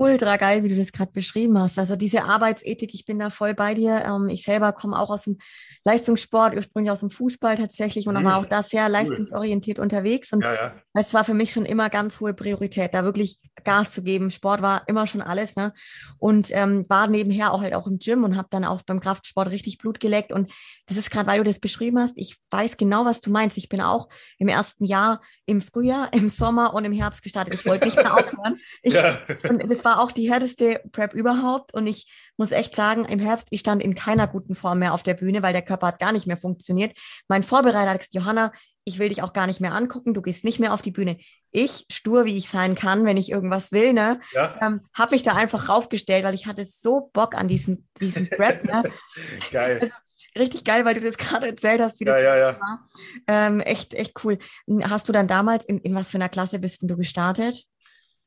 ultra geil, wie du das gerade beschrieben hast. Also diese Arbeitsethik, ich bin da voll bei dir. Ähm, ich selber komme auch aus dem Leistungssport, ursprünglich aus dem Fußball tatsächlich und mhm. war auch da sehr leistungsorientiert unterwegs. Und ja, ja. es war für mich schon immer ganz hohe Priorität, da wirklich Gas zu geben. Sport war immer schon alles, ne? Und ähm, war nebenher auch halt auch im Gym und habe dann auch beim Kraftsport richtig Blut geleckt. Und das ist gerade, weil du das beschrieben hast, ich weiß genau, was du meinst. Ich bin auch im ersten Jahr im Frühjahr, im Sommer und im Herbst gestartet. Ich wollte nicht mehr aufhören. Ich, ja. Und das war auch die härteste Prep überhaupt. Und ich muss echt sagen, im Herbst, ich stand in keiner guten Form mehr auf der Bühne, weil der Körper hat gar nicht mehr funktioniert. Mein Vorbereiter hat gesagt, Johanna, ich will dich auch gar nicht mehr angucken, du gehst nicht mehr auf die Bühne. Ich, stur wie ich sein kann, wenn ich irgendwas will, ne, ja. ähm, habe mich da einfach raufgestellt, weil ich hatte so Bock an diesen, diesen Prep. Ne? Geil. Also, richtig geil, weil du das gerade erzählt hast, wie das ja, ja, war. Ähm, echt, echt cool. Hast du dann damals, in, in was für einer Klasse bist du gestartet?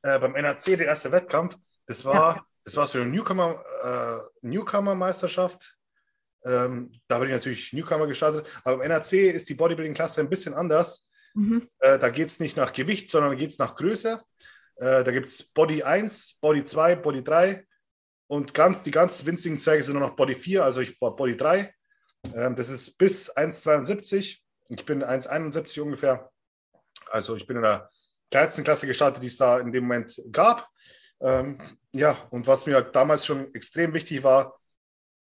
Äh, beim NAC, der erste Wettkampf, das war, das war so eine Newcomer, äh, Newcomer-Meisterschaft ähm, da bin ich natürlich Newcomer gestartet. Aber im NAC ist die Bodybuilding-Klasse ein bisschen anders. Mhm. Äh, da geht es nicht nach Gewicht, sondern geht es nach Größe. Äh, da gibt es Body 1, Body 2, Body 3 und ganz, die ganz winzigen Zwerge sind nur noch Body 4, also ich Body 3. Ähm, das ist bis 1,72. Ich bin 1,71 ungefähr. Also ich bin in der kleinsten Klasse gestartet, die es da in dem Moment gab. Ähm, ja, und was mir damals schon extrem wichtig war,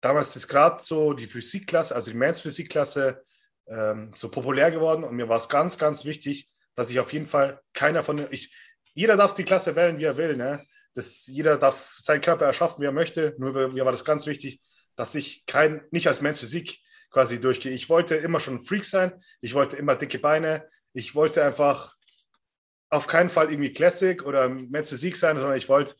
damals ist gerade so die Physikklasse, also die Mans Physikklasse, ähm, so populär geworden und mir war es ganz, ganz wichtig, dass ich auf jeden Fall keiner von den, ich, jeder darf die Klasse wählen, wie er will, ne? Das, jeder darf seinen Körper erschaffen, wie er möchte. Nur mir war das ganz wichtig, dass ich kein, nicht als Mans Physik quasi durchgehe. Ich wollte immer schon ein Freak sein. Ich wollte immer dicke Beine. Ich wollte einfach auf keinen Fall irgendwie Classic oder Mans Physik sein, sondern ich wollte,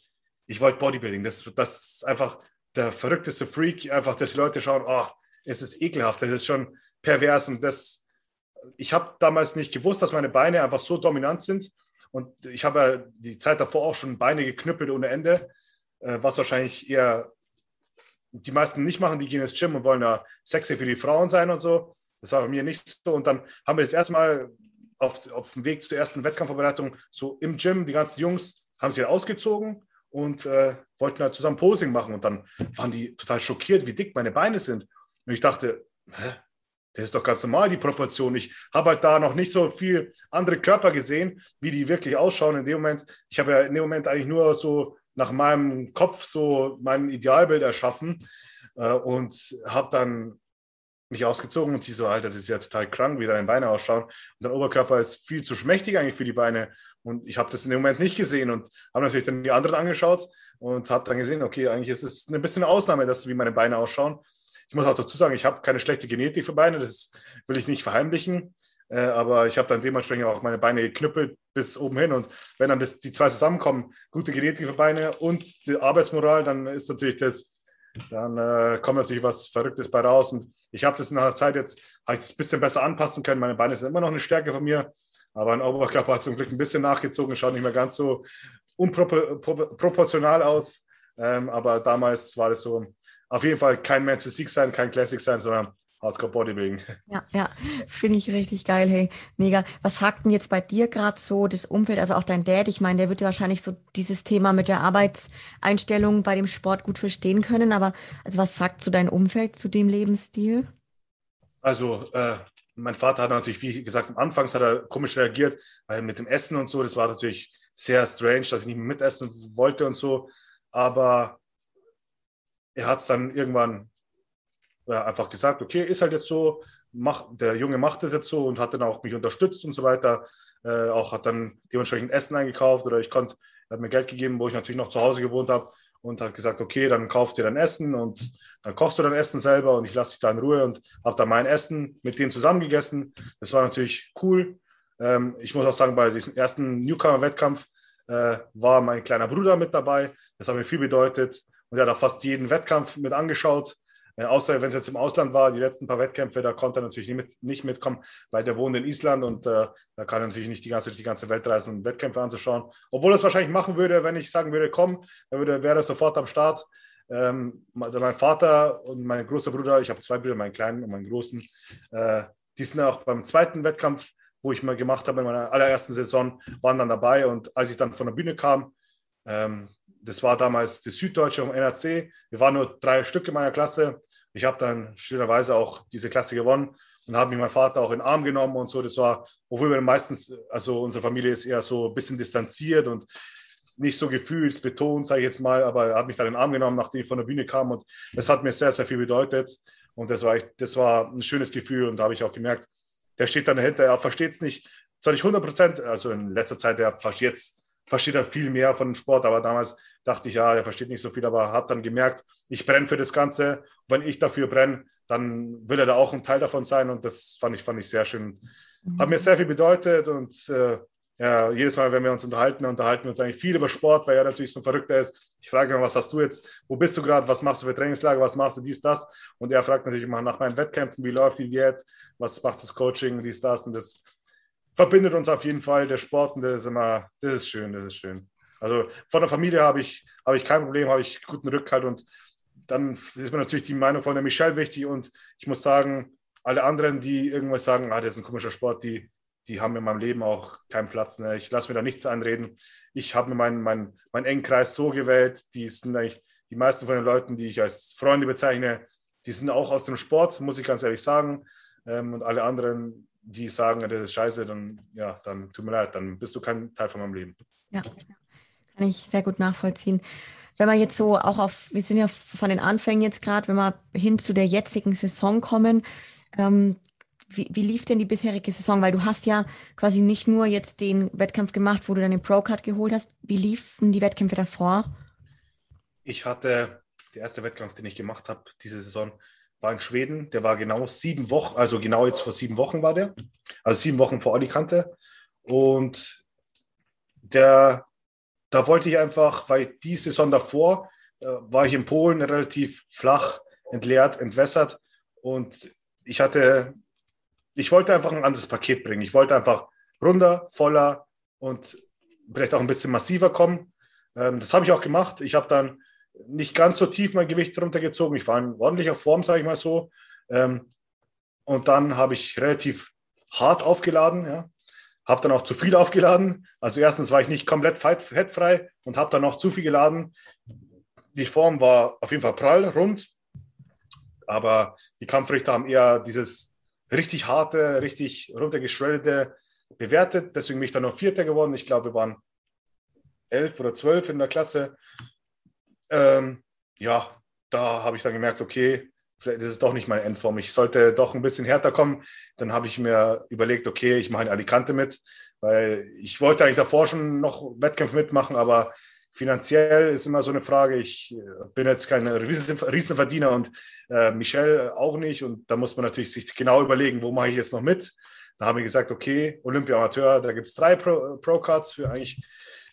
ich wollte Bodybuilding. Das, das ist einfach, der verrückteste Freak, einfach, dass die Leute schauen, oh, es ist ekelhaft, das ist schon pervers und das, ich habe damals nicht gewusst, dass meine Beine einfach so dominant sind und ich habe ja die Zeit davor auch schon Beine geknüppelt ohne Ende, äh, was wahrscheinlich eher die meisten nicht machen, die gehen ins Gym und wollen da sexy für die Frauen sein und so. Das war bei mir nicht so. Und dann haben wir das erste Mal auf, auf dem Weg zur ersten Wettkampfvorbereitung so im Gym, die ganzen Jungs haben sich ausgezogen und äh, wollten halt zusammen Posing machen. Und dann waren die total schockiert, wie dick meine Beine sind. Und ich dachte, hä? Das ist doch ganz normal, die Proportion. Ich habe halt da noch nicht so viel andere Körper gesehen, wie die wirklich ausschauen in dem Moment. Ich habe ja in dem Moment eigentlich nur so nach meinem Kopf so mein Idealbild erschaffen äh, und habe dann mich ausgezogen und die so, Alter, das ist ja total krank, wie deine Beine ausschauen. Und dein Oberkörper ist viel zu schmächtig eigentlich für die Beine. Und ich habe das in dem Moment nicht gesehen und habe natürlich dann die anderen angeschaut und habe dann gesehen, okay, eigentlich ist es ein bisschen eine Ausnahme, dass wie meine Beine ausschauen. Ich muss auch dazu sagen, ich habe keine schlechte Genetik für Beine, das will ich nicht verheimlichen. Äh, aber ich habe dann dementsprechend auch meine Beine geknüppelt bis oben hin. Und wenn dann das, die zwei zusammenkommen, gute Genetik für Beine und die Arbeitsmoral, dann ist natürlich das, dann äh, kommt natürlich was Verrücktes bei raus. Und ich habe das nach einer Zeit jetzt, habe ich das ein bisschen besser anpassen können. Meine Beine sind immer noch eine Stärke von mir, aber ein Oberkörper hat zum Glück ein bisschen nachgezogen, schaut nicht mehr ganz so unproportional aus. Ähm, aber damals war das so, auf jeden Fall kein Men's Physik sein, kein Classic sein, sondern Hardcore Bodybuilding. Ja, ja, finde ich richtig geil, hey, mega. Was sagt denn jetzt bei dir gerade so das Umfeld, also auch dein Dad? Ich meine, der wird ja wahrscheinlich so dieses Thema mit der Arbeitseinstellung bei dem Sport gut verstehen können, aber also was sagt so dein Umfeld zu dem Lebensstil? Also, äh, mein Vater hat natürlich, wie gesagt, anfangs hat er komisch reagiert, weil mit dem Essen und so, das war natürlich sehr strange, dass ich nicht mehr mitessen wollte und so. Aber er hat es dann irgendwann ja, einfach gesagt, okay, ist halt jetzt so, mach, der Junge macht das jetzt so und hat dann auch mich unterstützt und so weiter. Äh, auch hat dann dementsprechend Essen eingekauft oder ich konnte, er hat mir Geld gegeben, wo ich natürlich noch zu Hause gewohnt habe und hat gesagt, okay, dann kauf dir dein Essen und dann kochst du dein Essen selber und ich lasse dich da in Ruhe und habe dann mein Essen mit denen zusammen gegessen. Das war natürlich cool. Ähm, ich muss auch sagen, bei diesem ersten Newcomer-Wettkampf äh, war mein kleiner Bruder mit dabei. Das hat mir viel bedeutet und er hat auch fast jeden Wettkampf mit angeschaut. Außer wenn es jetzt im Ausland war, die letzten paar Wettkämpfe, da konnte er natürlich nicht, mit, nicht mitkommen, weil der wohnt in Island und äh, da kann er natürlich nicht die ganze, die ganze Welt reisen, um Wettkämpfe anzuschauen. Obwohl er es wahrscheinlich machen würde, wenn ich sagen würde, komm, dann würde, wäre er sofort am Start. Ähm, mein Vater und mein großer Bruder, ich habe zwei Brüder, meinen kleinen und meinen großen, äh, die sind auch beim zweiten Wettkampf, wo ich mal gemacht habe in meiner allerersten Saison, waren dann dabei und als ich dann von der Bühne kam, ähm, das war damals die Süddeutsche um NRC. Wir waren nur drei Stück in meiner Klasse. Ich habe dann schönerweise auch diese Klasse gewonnen und habe mich mein Vater auch in den Arm genommen und so. Das war, obwohl wir meistens, also unsere Familie ist eher so ein bisschen distanziert und nicht so gefühlsbetont, sage ich jetzt mal, aber er hat mich dann in den Arm genommen, nachdem ich von der Bühne kam und das hat mir sehr, sehr viel bedeutet. Und das war, das war ein schönes Gefühl und da habe ich auch gemerkt, der steht dann dahinter, er versteht es nicht, zwar nicht 100 Prozent, also in letzter Zeit, er jetzt versteht er viel mehr von dem Sport, aber damals dachte ich, ja, er versteht nicht so viel, aber hat dann gemerkt, ich brenne für das Ganze. wenn ich dafür brenne, dann will er da auch ein Teil davon sein und das fand ich, fand ich sehr schön. Hat mir sehr viel bedeutet und äh, ja, jedes Mal, wenn wir uns unterhalten, unterhalten wir uns eigentlich viel über Sport, weil er natürlich so ein Verrückter ist. Ich frage ihn, was hast du jetzt, wo bist du gerade, was machst du für Trainingslager, was machst du, dies, das. Und er fragt natürlich immer nach meinen Wettkämpfen, wie läuft die Diät, was macht das Coaching, dies, das. Und das verbindet uns auf jeden Fall. Der Sport, und das ist immer, das ist schön, das ist schön. Also von der Familie habe ich, habe ich kein Problem, habe ich guten Rückhalt und dann ist mir natürlich die Meinung von der Michelle wichtig und ich muss sagen, alle anderen, die irgendwas sagen, ah, das ist ein komischer Sport, die, die haben in meinem Leben auch keinen Platz. Ne? Ich lasse mir da nichts einreden. Ich habe mir meinen, meinen, meinen engen Kreis so gewählt, die sind eigentlich die meisten von den Leuten, die ich als Freunde bezeichne, die sind auch aus dem Sport, muss ich ganz ehrlich sagen. Ähm, und alle anderen, die sagen, das ist scheiße, dann, ja, dann tut mir leid, dann bist du kein Teil von meinem Leben. Ja, kann ich sehr gut nachvollziehen. Wenn wir jetzt so auch auf, wir sind ja von den Anfängen jetzt gerade, wenn wir hin zu der jetzigen Saison kommen, ähm, wie, wie, lief denn die bisherige Saison? Weil du hast ja quasi nicht nur jetzt den Wettkampf gemacht, wo du deine Pro-Card geholt hast. Wie liefen die Wettkämpfe davor? Ich hatte, der erste Wettkampf, den ich gemacht habe diese Saison, war in Schweden. Der war genau sieben Wochen, also genau jetzt vor sieben Wochen war der. Also sieben Wochen vor Alicante. Und der da wollte ich einfach, weil die Saison davor äh, war ich in Polen relativ flach, entleert, entwässert und ich hatte, ich wollte einfach ein anderes Paket bringen. Ich wollte einfach runder, voller und vielleicht auch ein bisschen massiver kommen. Ähm, das habe ich auch gemacht. Ich habe dann nicht ganz so tief mein Gewicht runtergezogen. Ich war in ordentlicher Form, sage ich mal so. Ähm, Und dann habe ich relativ hart aufgeladen, ja. Habe dann auch zu viel aufgeladen. Also erstens war ich nicht komplett fettfrei und habe dann noch zu viel geladen. Die Form war auf jeden Fall prall, rund. Aber die Kampfrichter haben eher dieses richtig harte, richtig runtergeschreddete bewertet. Deswegen bin ich dann noch Vierter geworden. Ich glaube, wir waren elf oder zwölf in der Klasse. Ähm, ja, da habe ich dann gemerkt, okay, vielleicht ist es doch nicht meine Endform. Ich sollte doch ein bisschen härter kommen. Dann habe ich mir überlegt, okay, ich mache in Alicante mit, weil ich wollte eigentlich davor schon noch Wettkämpfe mitmachen, aber finanziell ist immer so eine Frage. Ich äh, bin jetzt kein Riesenverdiener und äh, Michel auch nicht. Und da muss man natürlich sich genau überlegen, wo mache ich jetzt noch mit. Da haben wir gesagt, okay, Olympia Amateur, da gibt es drei Pro-Cards für eigentlich.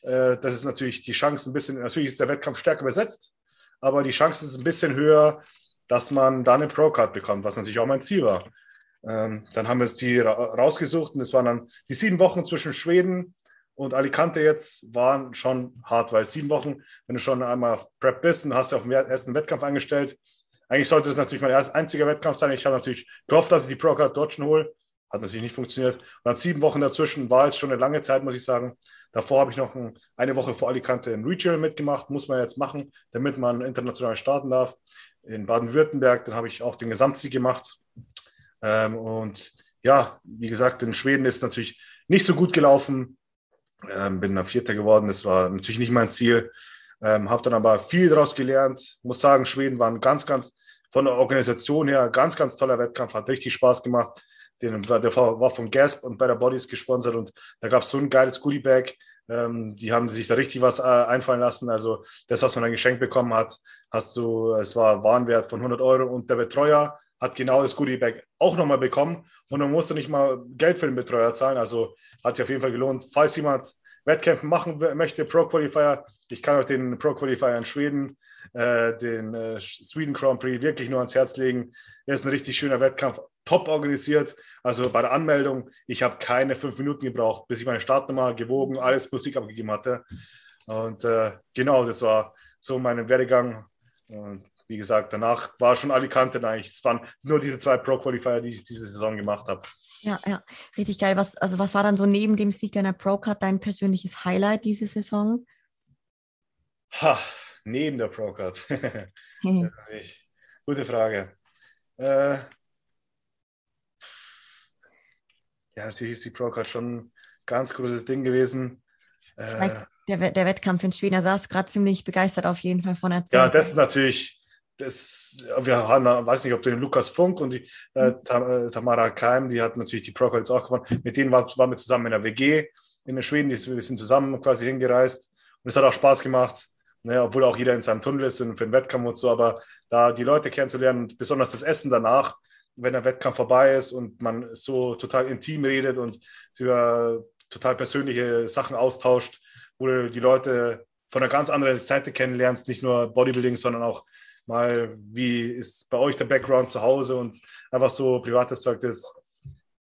Äh, das ist natürlich die Chance ein bisschen, natürlich ist der Wettkampf stärker besetzt, aber die Chance ist ein bisschen höher, dass man da eine Pro-Card bekommt, was natürlich auch mein Ziel war. Ähm, dann haben wir uns die ra rausgesucht und es waren dann die sieben Wochen zwischen Schweden und Alicante jetzt waren schon hart, weil sieben Wochen, wenn du schon einmal auf Prep bist und hast dich auf den ersten Wettkampf angestellt, eigentlich sollte das natürlich mein einziger Wettkampf sein. Ich habe natürlich gehofft, dass ich die Pro-Card schon hole. Hat natürlich nicht funktioniert. Und dann sieben Wochen dazwischen war jetzt schon eine lange Zeit, muss ich sagen. Davor habe ich noch ein, eine Woche vor Alicante in Regional mitgemacht. Muss man jetzt machen, damit man international starten darf in Baden-Württemberg. Dann habe ich auch den Gesamtsieg gemacht. Ähm, und ja, wie gesagt, in Schweden ist natürlich nicht so gut gelaufen. Ähm, bin dann Vierter geworden. Das war natürlich nicht mein Ziel. Ähm, habe dann aber viel daraus gelernt. Muss sagen, Schweden waren ganz, ganz von der Organisation her ganz, ganz toller Wettkampf. Hat richtig Spaß gemacht. Den, der war von Gasp und Better Bodies gesponsert und da gab es so ein geiles Goodie-Bag. Ähm, die haben sich da richtig was äh, einfallen lassen. Also das, was man dann geschenkt bekommen hat, hast du, es war Warenwert von 100 Euro und der Betreuer hat genau das Goodie-Bag auch nochmal bekommen und dann musste nicht mal Geld für den Betreuer zahlen. Also hat sich auf jeden Fall gelohnt. Falls jemand Wettkämpfen machen möchte, Pro Qualifier, ich kann auch den Pro Qualifier in Schweden, äh, den äh, Sweden Grand Prix wirklich nur ans Herz legen. Er ist ein richtig schöner Wettkampf, top organisiert. Also bei der Anmeldung, ich habe keine fünf Minuten gebraucht, bis ich meine Startnummer gewogen, alles Musik abgegeben hatte. Und äh, genau, das war so mein Werdegang. Und wie gesagt, danach war schon Alicante eigentlich. Es waren nur diese zwei Pro-Qualifier, die ich diese Saison gemacht habe. Ja, ja, richtig geil. Was, also was war dann so neben dem Sieg deiner Pro-Card dein persönliches Highlight diese Saison? Ha, neben der Pro-Card. hm. Gute Frage. Äh, ja, natürlich ist die Pro-Card schon ein ganz großes Ding gewesen. Äh, der, der Wettkampf in Schweden, da du gerade ziemlich begeistert auf jeden Fall von erzählt. Ja, das ist natürlich, das, wir haben, weiß nicht, ob du den Lukas Funk und die äh, mhm. Tamara Keim, die hat natürlich die Pro-Card jetzt auch gewonnen. Mit denen war, waren wir zusammen in der WG in der Schweden, wir sind zusammen quasi hingereist und es hat auch Spaß gemacht. Ne, obwohl auch jeder in seinem Tunnel ist für den Wettkampf und so, aber da die Leute kennenzulernen und besonders das Essen danach, wenn der Wettkampf vorbei ist und man so total intim redet und über total persönliche Sachen austauscht, wo du die Leute von einer ganz anderen Seite kennenlernst, nicht nur Bodybuilding, sondern auch mal, wie ist bei euch der Background zu Hause und einfach so privates Zeug. Das,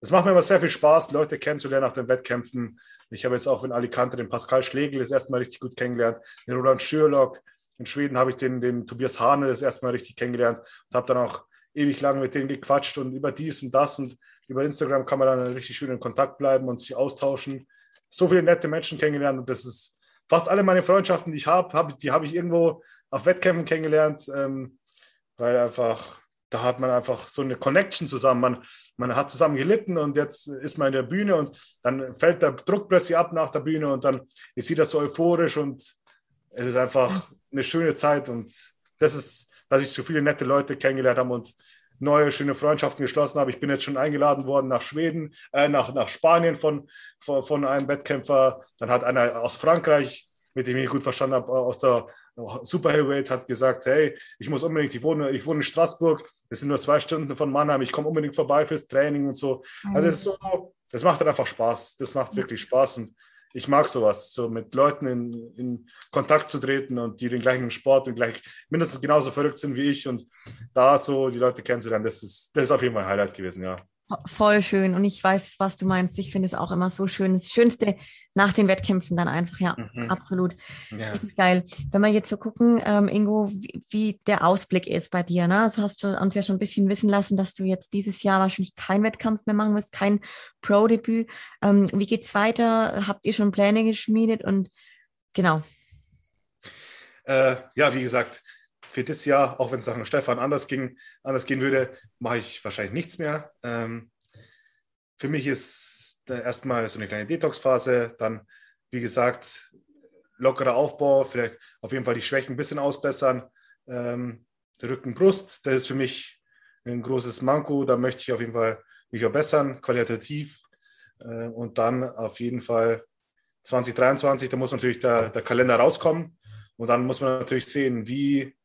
das macht mir immer sehr viel Spaß, Leute kennenzulernen nach den Wettkämpfen. Ich habe jetzt auch in Alicante den Pascal Schlegel das erste Mal richtig gut kennengelernt, den Roland Schürlock. In Schweden habe ich den, den Tobias Hane das erste Mal richtig kennengelernt und habe dann auch ewig lang mit denen gequatscht und über dies und das und über Instagram kann man dann richtig schön in Kontakt bleiben und sich austauschen. So viele nette Menschen kennengelernt und das ist fast alle meine Freundschaften, die ich habe, hab, die habe ich irgendwo auf Wettkämpfen kennengelernt, ähm, weil einfach da hat man einfach so eine Connection zusammen. Man, man hat zusammen gelitten und jetzt ist man in der Bühne und dann fällt der Druck plötzlich ab nach der Bühne und dann ist jeder so euphorisch und es ist einfach eine schöne Zeit und das ist dass ich so viele nette Leute kennengelernt habe und neue schöne Freundschaften geschlossen habe. Ich bin jetzt schon eingeladen worden nach Schweden, äh, nach, nach Spanien von, von, von, einem Wettkämpfer. Dann hat einer aus Frankreich, mit dem ich mich gut verstanden habe, aus der Super Heavyweight, hat gesagt, hey, ich muss unbedingt, ich wohne, ich wohne in Straßburg, das sind nur zwei Stunden von Mannheim, ich komme unbedingt vorbei fürs Training und so. Mhm. Also das, so das macht dann einfach Spaß. Das macht wirklich Spaß und ich mag sowas, so mit Leuten in, in, Kontakt zu treten und die den gleichen Sport und gleich mindestens genauso verrückt sind wie ich und da so die Leute kennenzulernen, das ist, das ist auf jeden Fall ein Highlight gewesen, ja. Voll schön. Und ich weiß, was du meinst. Ich finde es auch immer so schön. Das Schönste nach den Wettkämpfen dann einfach, ja, mhm. absolut. Ja. geil. Wenn wir jetzt so gucken, ähm, Ingo, wie, wie, der Ausblick ist bei dir. Ne? Also hast du uns ja schon ein bisschen wissen lassen, dass du jetzt dieses Jahr wahrscheinlich keinen Wettkampf mehr machen wirst, kein Pro-Debüt. Ähm, wie geht's weiter? Habt ihr schon Pläne geschmiedet? Und genau. Äh, ja, wie gesagt, für das Jahr, auch wenn es nach Stefan anders ging, anders gehen würde, mache ich wahrscheinlich nichts mehr. Ähm, für mich ist erstmal so eine kleine Detox-Phase, dann, wie gesagt, lockerer Aufbau, vielleicht auf jeden Fall die Schwächen ein bisschen ausbessern. Ähm, Rücken, Brust, das ist für mich ein großes Manko, da möchte ich auf jeden Fall mich verbessern, qualitativ. Äh, und dann auf jeden Fall 2023, da muss natürlich der, der Kalender rauskommen. Und dann muss man natürlich sehen, wie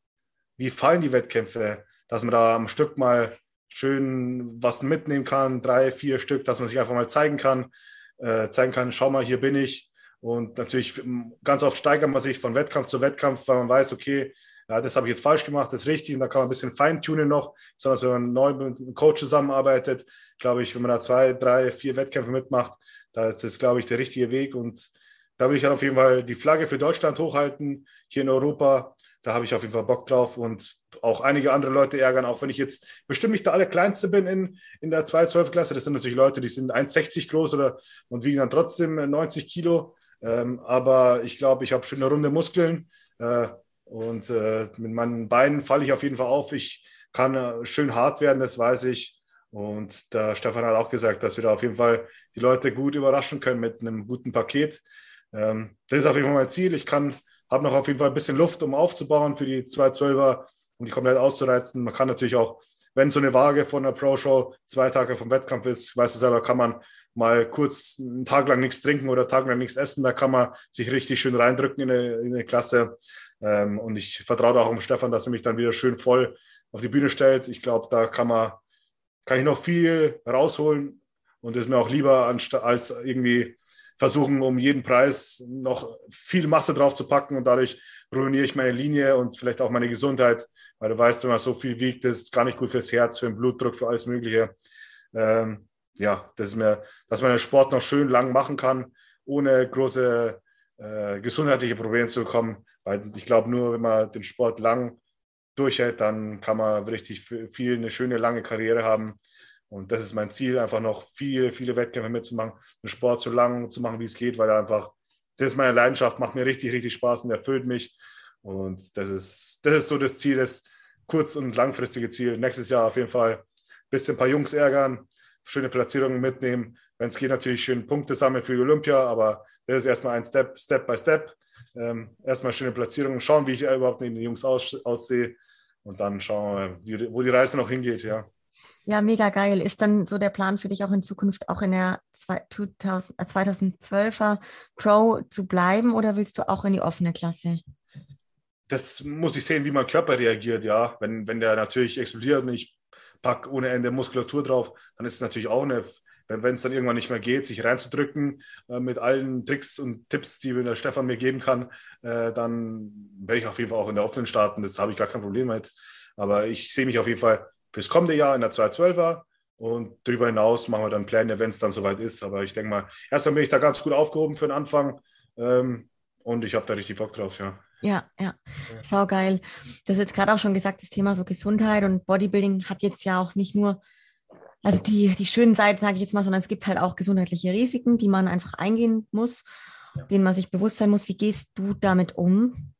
wie fallen die Wettkämpfe, dass man da am Stück mal schön was mitnehmen kann, drei, vier Stück, dass man sich einfach mal zeigen kann, äh, zeigen kann, schau mal, hier bin ich. Und natürlich ganz oft steigert man sich von Wettkampf zu Wettkampf, weil man weiß, okay, ja, das habe ich jetzt falsch gemacht, das ist richtig. Und da kann man ein bisschen feintunen noch, besonders wenn man neu mit einem Coach zusammenarbeitet. Glaube ich, wenn man da zwei, drei, vier Wettkämpfe mitmacht, das ist, glaube ich, der richtige Weg. Und da will ich dann auf jeden Fall die Flagge für Deutschland hochhalten, hier in Europa. Da habe ich auf jeden Fall Bock drauf und auch einige andere Leute ärgern, auch wenn ich jetzt bestimmt nicht der allerkleinste bin in, in der 212-Klasse. Das sind natürlich Leute, die sind 1,60 groß oder, und wiegen dann trotzdem 90 Kilo. Ähm, aber ich glaube, ich habe schöne runde Muskeln äh, und äh, mit meinen Beinen falle ich auf jeden Fall auf. Ich kann äh, schön hart werden, das weiß ich. Und der Stefan hat auch gesagt, dass wir da auf jeden Fall die Leute gut überraschen können mit einem guten Paket. Ähm, das ist auf jeden Fall mein Ziel. Ich kann habe noch auf jeden Fall ein bisschen Luft, um aufzubauen für die 212er und die komplett auszureizen. Man kann natürlich auch, wenn so eine Waage von einer Pro-Show zwei Tage vom Wettkampf ist, weißt du selber, kann man mal kurz einen Tag lang nichts trinken oder einen Tag lang nichts essen. Da kann man sich richtig schön reindrücken in eine, in eine Klasse. Ähm, und ich vertraue auch um Stefan, dass er mich dann wieder schön voll auf die Bühne stellt. Ich glaube, da kann man, kann ich noch viel rausholen und ist mir auch lieber als irgendwie versuchen, um jeden Preis noch viel Masse drauf zu packen und dadurch ruiniere ich meine Linie und vielleicht auch meine Gesundheit, weil du weißt, wenn man so viel wiegt, ist gar nicht gut fürs Herz, für den Blutdruck, für alles Mögliche. Ähm, ja, das ist mir, dass man den Sport noch schön lang machen kann, ohne große äh, gesundheitliche Probleme zu bekommen. Weil ich glaube, nur wenn man den Sport lang durchhält, dann kann man richtig viel eine schöne lange Karriere haben. Und das ist mein Ziel, einfach noch viel, viele Wettkämpfe mitzumachen, den Sport so lang zu machen, wie es geht, weil er einfach, das ist meine Leidenschaft, macht mir richtig, richtig Spaß und erfüllt mich. Und das ist, das ist so das Ziel, das kurz- und langfristige Ziel. Nächstes Jahr auf jeden Fall ein bisschen ein paar Jungs ärgern, schöne Platzierungen mitnehmen. Wenn es geht, natürlich schön Punkte sammeln für die Olympia, aber das ist erstmal ein Step, Step by Step. Ähm, erstmal schöne Platzierungen, schauen, wie ich überhaupt neben den Jungs aus, aussehe und dann schauen wir, wo die Reise noch hingeht, ja. Ja, mega geil. Ist dann so der Plan für dich auch in Zukunft auch in der 2012er äh, Pro zu bleiben oder willst du auch in die offene Klasse? Das muss ich sehen, wie mein Körper reagiert, ja. Wenn, wenn der natürlich explodiert und ich packe ohne Ende Muskulatur drauf, dann ist es natürlich auch eine, wenn es dann irgendwann nicht mehr geht, sich reinzudrücken äh, mit allen Tricks und Tipps, die der Stefan mir geben kann, äh, dann werde ich auf jeden Fall auch in der offenen starten. Das habe ich gar kein Problem mit. Aber ich sehe mich auf jeden Fall fürs kommende Jahr in der 212er. Und darüber hinaus machen wir dann Pläne, wenn es dann soweit ist. Aber ich denke mal, erstmal bin ich da ganz gut aufgehoben für den Anfang. Ähm, und ich habe da richtig Bock drauf, ja. Ja, ja, sau geil. Du hast jetzt gerade auch schon gesagt, das Thema so Gesundheit und Bodybuilding hat jetzt ja auch nicht nur, also die, die schönen Seiten, sage ich jetzt mal, sondern es gibt halt auch gesundheitliche Risiken, die man einfach eingehen muss, ja. denen man sich bewusst sein muss. Wie gehst du damit um?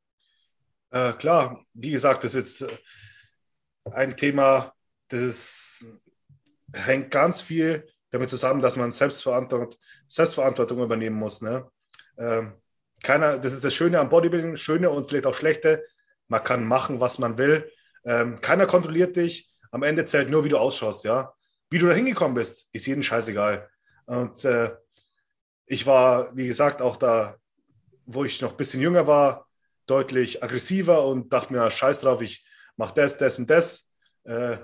Äh, klar, wie gesagt, das ist jetzt äh, ein Thema, das hängt ganz viel damit zusammen, dass man Selbstverantwortung, Selbstverantwortung übernehmen muss. Ne? Ähm, keiner, das ist das Schöne am Bodybuilding, Schöne und vielleicht auch Schlechte. Man kann machen, was man will. Ähm, keiner kontrolliert dich. Am Ende zählt nur, wie du ausschaust. Ja? Wie du da hingekommen bist, ist jedem scheißegal. Und äh, ich war, wie gesagt, auch da, wo ich noch ein bisschen jünger war, deutlich aggressiver und dachte mir, scheiß drauf, ich mache das, das und das. Äh,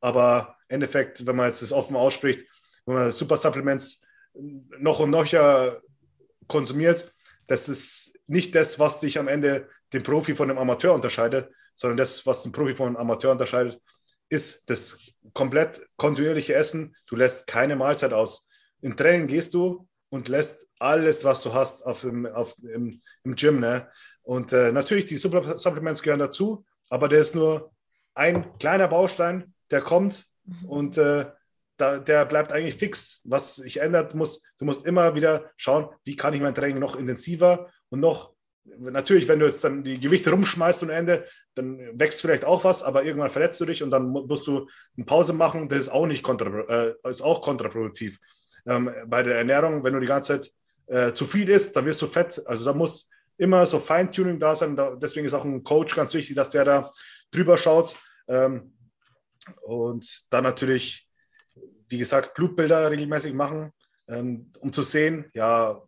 aber im Endeffekt, wenn man jetzt das offen ausspricht, wenn man Super Supplements noch und noch ja konsumiert, das ist nicht das, was sich am Ende den Profi von dem Amateur unterscheidet, sondern das, was den Profi von einem Amateur unterscheidet, ist das komplett kontinuierliche Essen. Du lässt keine Mahlzeit aus. Im Training gehst du und lässt alles, was du hast, auf dem, auf, im, im Gym. Ne? Und äh, natürlich, die Supplements gehören dazu, aber der ist nur ein kleiner Baustein, der kommt mhm. und äh, da, der bleibt eigentlich fix. Was sich ändert, muss, du musst immer wieder schauen, wie kann ich mein Training noch intensiver und noch, natürlich, wenn du jetzt dann die Gewichte rumschmeißt und Ende, dann wächst vielleicht auch was, aber irgendwann verletzt du dich und dann musst du eine Pause machen. Das ist auch nicht kontra, äh, ist auch kontraproduktiv. Ähm, bei der Ernährung, wenn du die ganze Zeit äh, zu viel isst, dann wirst du fett. Also da muss immer so Feintuning da sein. Da, deswegen ist auch ein Coach ganz wichtig, dass der da drüber schaut. Ähm, und dann natürlich, wie gesagt, Blutbilder regelmäßig machen, ähm, um zu sehen, ja,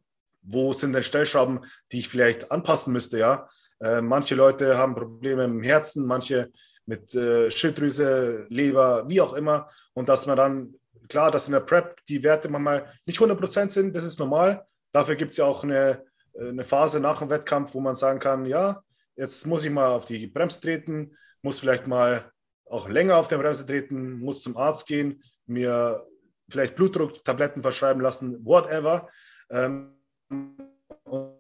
wo sind denn Stellschrauben, die ich vielleicht anpassen müsste, ja. Äh, manche Leute haben Probleme im Herzen, manche mit äh, Schilddrüse, Leber, wie auch immer. Und dass man dann, klar, dass in der Prep die Werte manchmal nicht 100% sind, das ist normal. Dafür gibt es ja auch eine, äh, eine Phase nach dem Wettkampf, wo man sagen kann, ja, jetzt muss ich mal auf die Bremse treten, muss vielleicht mal auch länger auf der Bremse treten, muss zum Arzt gehen, mir vielleicht Blutdrucktabletten verschreiben lassen, whatever. Ähm, und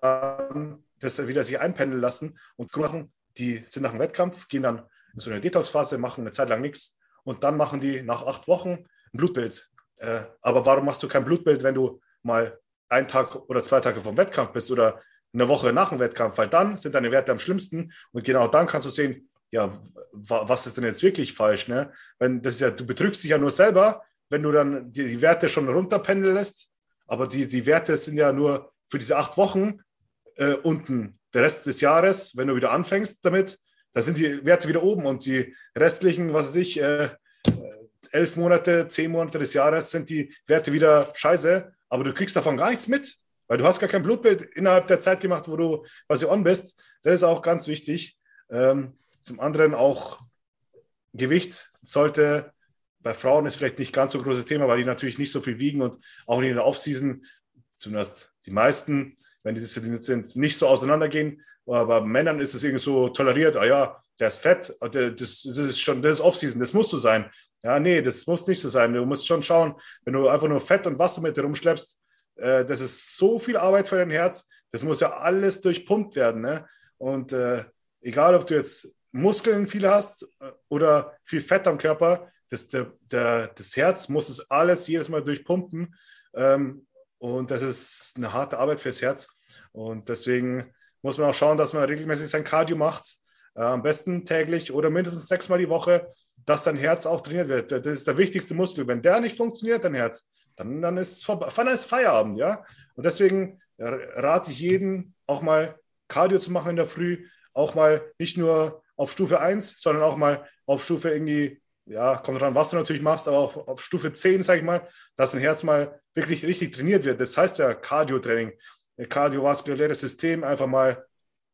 dann das wieder sich einpendeln lassen und machen, die sind nach dem Wettkampf, gehen dann in so eine Detox-Phase, machen eine Zeit lang nichts und dann machen die nach acht Wochen ein Blutbild. Äh, aber warum machst du kein Blutbild, wenn du mal einen Tag oder zwei Tage vom Wettkampf bist oder eine Woche nach dem Wettkampf? Weil dann sind deine Werte am schlimmsten und genau dann kannst du sehen, ja, was ist denn jetzt wirklich falsch? Ne? Wenn das ja, du betrügst dich ja nur selber, wenn du dann die, die Werte schon runterpendeln lässt, aber die, die Werte sind ja nur für diese acht Wochen äh, unten. Der Rest des Jahres, wenn du wieder anfängst damit, da sind die Werte wieder oben und die restlichen, was weiß ich, äh, elf Monate, zehn Monate des Jahres sind die Werte wieder scheiße, aber du kriegst davon gar nichts mit, weil du hast gar kein Blutbild innerhalb der Zeit gemacht, wo du quasi on bist. Das ist auch ganz wichtig. Ähm, zum anderen auch Gewicht sollte bei Frauen ist vielleicht nicht ganz so großes Thema, weil die natürlich nicht so viel wiegen und auch in der Offseason, zumindest die meisten, wenn die diszipliniert sind, nicht so auseinandergehen. Aber bei Männern ist es irgendwie so toleriert, ah ja, der ist fett, ah, das, das ist schon, das ist Offseason, das musst du sein. Ja, nee, das muss nicht so sein. Du musst schon schauen, wenn du einfach nur Fett und Wasser mit dir rumschleppst, äh, das ist so viel Arbeit für dein Herz, das muss ja alles durchpumpt werden. Ne? Und äh, egal, ob du jetzt Muskeln viele hast äh, oder viel Fett am Körper, das, der, der, das Herz muss es alles jedes Mal durchpumpen. Ähm, und das ist eine harte Arbeit fürs Herz. Und deswegen muss man auch schauen, dass man regelmäßig sein Cardio macht. Äh, am besten täglich oder mindestens sechsmal die Woche, dass dein Herz auch trainiert wird. Das ist der wichtigste Muskel. Wenn der nicht funktioniert, dein Herz, dann, dann, ist, dann ist Feierabend. Ja? Und deswegen rate ich jeden, auch mal Cardio zu machen in der Früh, auch mal nicht nur auf Stufe 1, sondern auch mal auf Stufe irgendwie, ja, kommt dran, was du natürlich machst, aber auch auf Stufe 10, sage ich mal, dass dein Herz mal wirklich richtig trainiert wird. Das heißt ja Cardio-Training, kardiovaskuläres System, einfach mal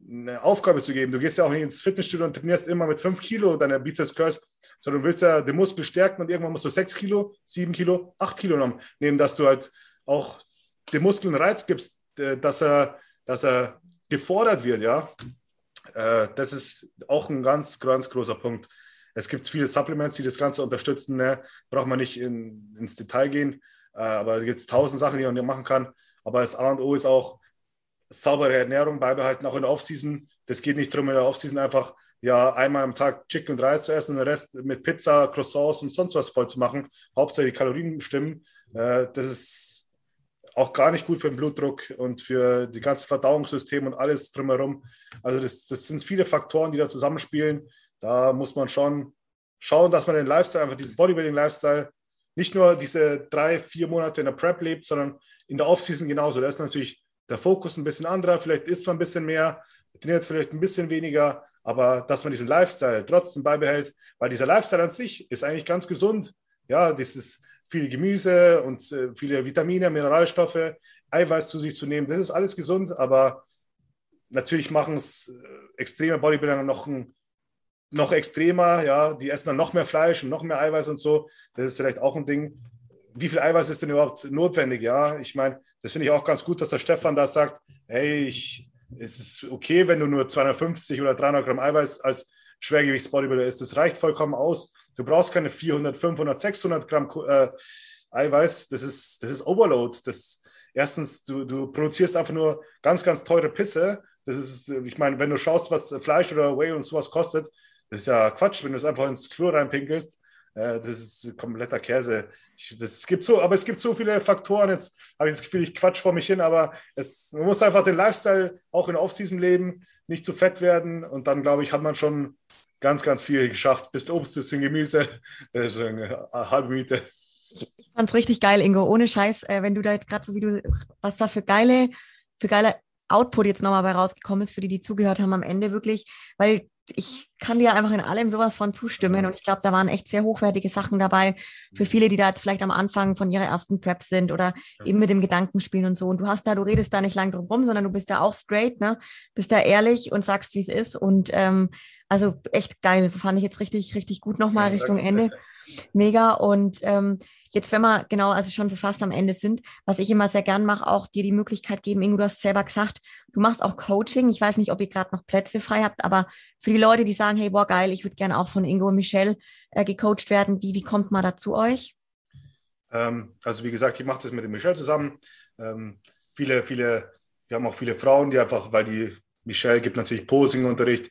eine Aufgabe zu geben. Du gehst ja auch nicht ins Fitnessstudio und trainierst immer mit 5 Kilo deine Bizeps Curls, sondern du willst ja den Muskel stärken und irgendwann musst du 6 Kilo, 7 Kilo, 8 Kilo nehmen, dass du halt auch dem Muskel einen Reiz gibst, äh, dass er, dass er gefordert wird, ja. Äh, das ist auch ein ganz, ganz großer Punkt. Es gibt viele Supplements, die das Ganze unterstützen. Ne? Braucht man nicht in, ins Detail gehen, äh, aber es gibt tausend Sachen, die man machen kann. Aber das A und O ist auch saubere Ernährung beibehalten, auch in der Offseason. Das geht nicht darum, in der Offseason einfach ja einmal am Tag Chicken und Reis zu essen und den Rest mit Pizza, Croissants und sonst was voll zu machen. Hauptsache die Kalorien stimmen. Äh, das ist auch gar nicht gut für den Blutdruck und für die ganze Verdauungssystem und alles drumherum. Also das, das sind viele Faktoren, die da zusammenspielen. Da muss man schon schauen, dass man den Lifestyle, einfach diesen Bodybuilding-Lifestyle, nicht nur diese drei, vier Monate in der Prep lebt, sondern in der Offseason genauso. Da ist natürlich der Fokus ein bisschen anderer. Vielleicht isst man ein bisschen mehr, trainiert vielleicht ein bisschen weniger, aber dass man diesen Lifestyle trotzdem beibehält, weil dieser Lifestyle an sich ist eigentlich ganz gesund. Ja, dieses viel Gemüse und äh, viele Vitamine, Mineralstoffe, Eiweiß zu sich zu nehmen. Das ist alles gesund, aber natürlich machen es äh, extreme Bodybuilder noch, ein, noch extremer. Ja, die essen dann noch mehr Fleisch und noch mehr Eiweiß und so. Das ist vielleicht auch ein Ding. Wie viel Eiweiß ist denn überhaupt notwendig? Ja, ich meine, das finde ich auch ganz gut, dass der Stefan da sagt, hey, ich, es ist okay, wenn du nur 250 oder 300 Gramm Eiweiß als Schwergewichtsbodybuilder ist. Das reicht vollkommen aus. Du brauchst keine 400, 500, 600 Gramm äh, Eiweiß. Das ist, das ist Overload. Das, erstens, du, du produzierst einfach nur ganz, ganz teure Pisse. Das ist, ich meine, wenn du schaust, was Fleisch oder Whey und sowas kostet, das ist ja Quatsch, wenn du es einfach ins Klo reinpinkelst. Äh, das ist kompletter Käse. Ich, das gibt so, aber es gibt so viele Faktoren. Jetzt habe ich das Gefühl, ich quatsch vor mich hin, aber es, man muss einfach den Lifestyle auch in Off-Season leben, nicht zu fett werden und dann, glaube ich, hat man schon ganz, ganz viel geschafft. Bist Obst, bisschen Gemüse. Das ist eine halbe Miete. Ich fand es richtig geil, Ingo. Ohne Scheiß, äh, wenn du da jetzt gerade so wie du, was da für geile, für geile Output jetzt nochmal bei rausgekommen ist, für die, die zugehört haben am Ende wirklich, weil ich kann dir einfach in allem sowas von zustimmen und ich glaube, da waren echt sehr hochwertige Sachen dabei für viele, die da jetzt vielleicht am Anfang von ihrer ersten Prep sind oder eben mit dem Gedanken spielen und so. Und du hast da, du redest da nicht lang drum rum, sondern du bist da auch straight, ne? Bist da ehrlich und sagst, wie es ist und ähm, also echt geil, fand ich jetzt richtig, richtig gut nochmal Richtung Ende. Mega. Und ähm, jetzt, wenn wir genau, also schon so fast am Ende sind, was ich immer sehr gern mache, auch dir die Möglichkeit geben, Ingo, du hast selber gesagt, du machst auch Coaching. Ich weiß nicht, ob ihr gerade noch Plätze frei habt, aber für die Leute, die sagen, hey, boah, geil, ich würde gerne auch von Ingo und Michelle äh, gecoacht werden, wie, wie kommt man da zu euch? Ähm, also wie gesagt, ich mache das mit dem Michelle zusammen. Ähm, viele, viele, wir haben auch viele Frauen, die einfach, weil die Michelle gibt natürlich Posing-Unterricht,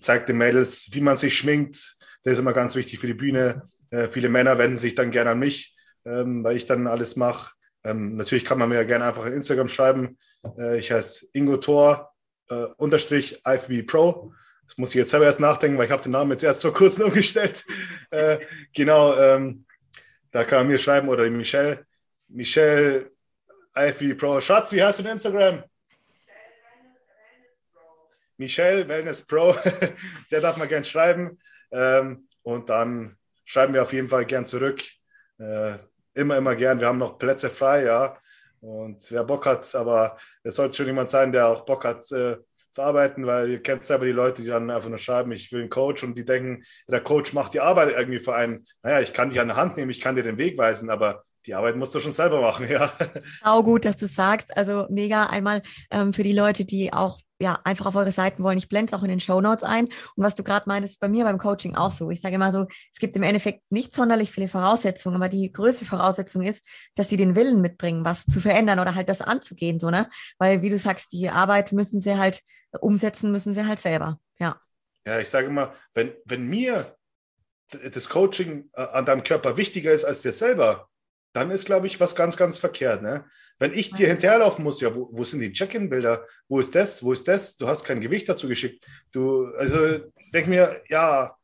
zeigt den Mädels, wie man sich schminkt. Das ist immer ganz wichtig für die Bühne. Äh, viele Männer wenden sich dann gerne an mich, ähm, weil ich dann alles mache. Ähm, natürlich kann man mir ja gerne einfach in Instagram schreiben. Äh, ich heiße Ingo Thor, äh, unterstrich IFB Pro. Das muss ich jetzt selber erst nachdenken, weil ich habe den Namen jetzt erst vor kurzem umgestellt. Äh, genau, ähm, da kann man mir schreiben oder Michelle. Michelle IFB Pro. Schatz, wie heißt du in Instagram? Michelle, Wellness Pro, der darf mal gern schreiben. Ähm, und dann schreiben wir auf jeden Fall gern zurück. Äh, immer, immer gern. Wir haben noch Plätze frei, ja. Und wer Bock hat, aber es sollte schon jemand sein, der auch Bock hat äh, zu arbeiten, weil ihr kennt selber die Leute, die dann einfach nur schreiben, ich will einen Coach und die denken, der Coach macht die Arbeit irgendwie für einen. Naja, ich kann dich an der Hand nehmen, ich kann dir den Weg weisen, aber die Arbeit musst du schon selber machen, ja. Sau gut, dass du sagst. Also mega einmal ähm, für die Leute, die auch ja, einfach auf eure Seiten wollen. Ich blende es auch in den Show Notes ein. Und was du gerade meintest, bei mir beim Coaching auch so. Ich sage immer so, es gibt im Endeffekt nicht sonderlich viele Voraussetzungen, aber die größte Voraussetzung ist, dass sie den Willen mitbringen, was zu verändern oder halt das anzugehen, so, ne? Weil, wie du sagst, die Arbeit müssen sie halt umsetzen, müssen sie halt selber, ja. Ja, ich sage immer, wenn, wenn mir das Coaching äh, an deinem Körper wichtiger ist als dir selber, dann ist, glaube ich, was ganz, ganz verkehrt. Ne? Wenn ich dir hinterherlaufen muss, ja, wo, wo sind die Check-in-Bilder? Wo ist das? Wo ist das? Du hast kein Gewicht dazu geschickt. Du, also denk mir, ja,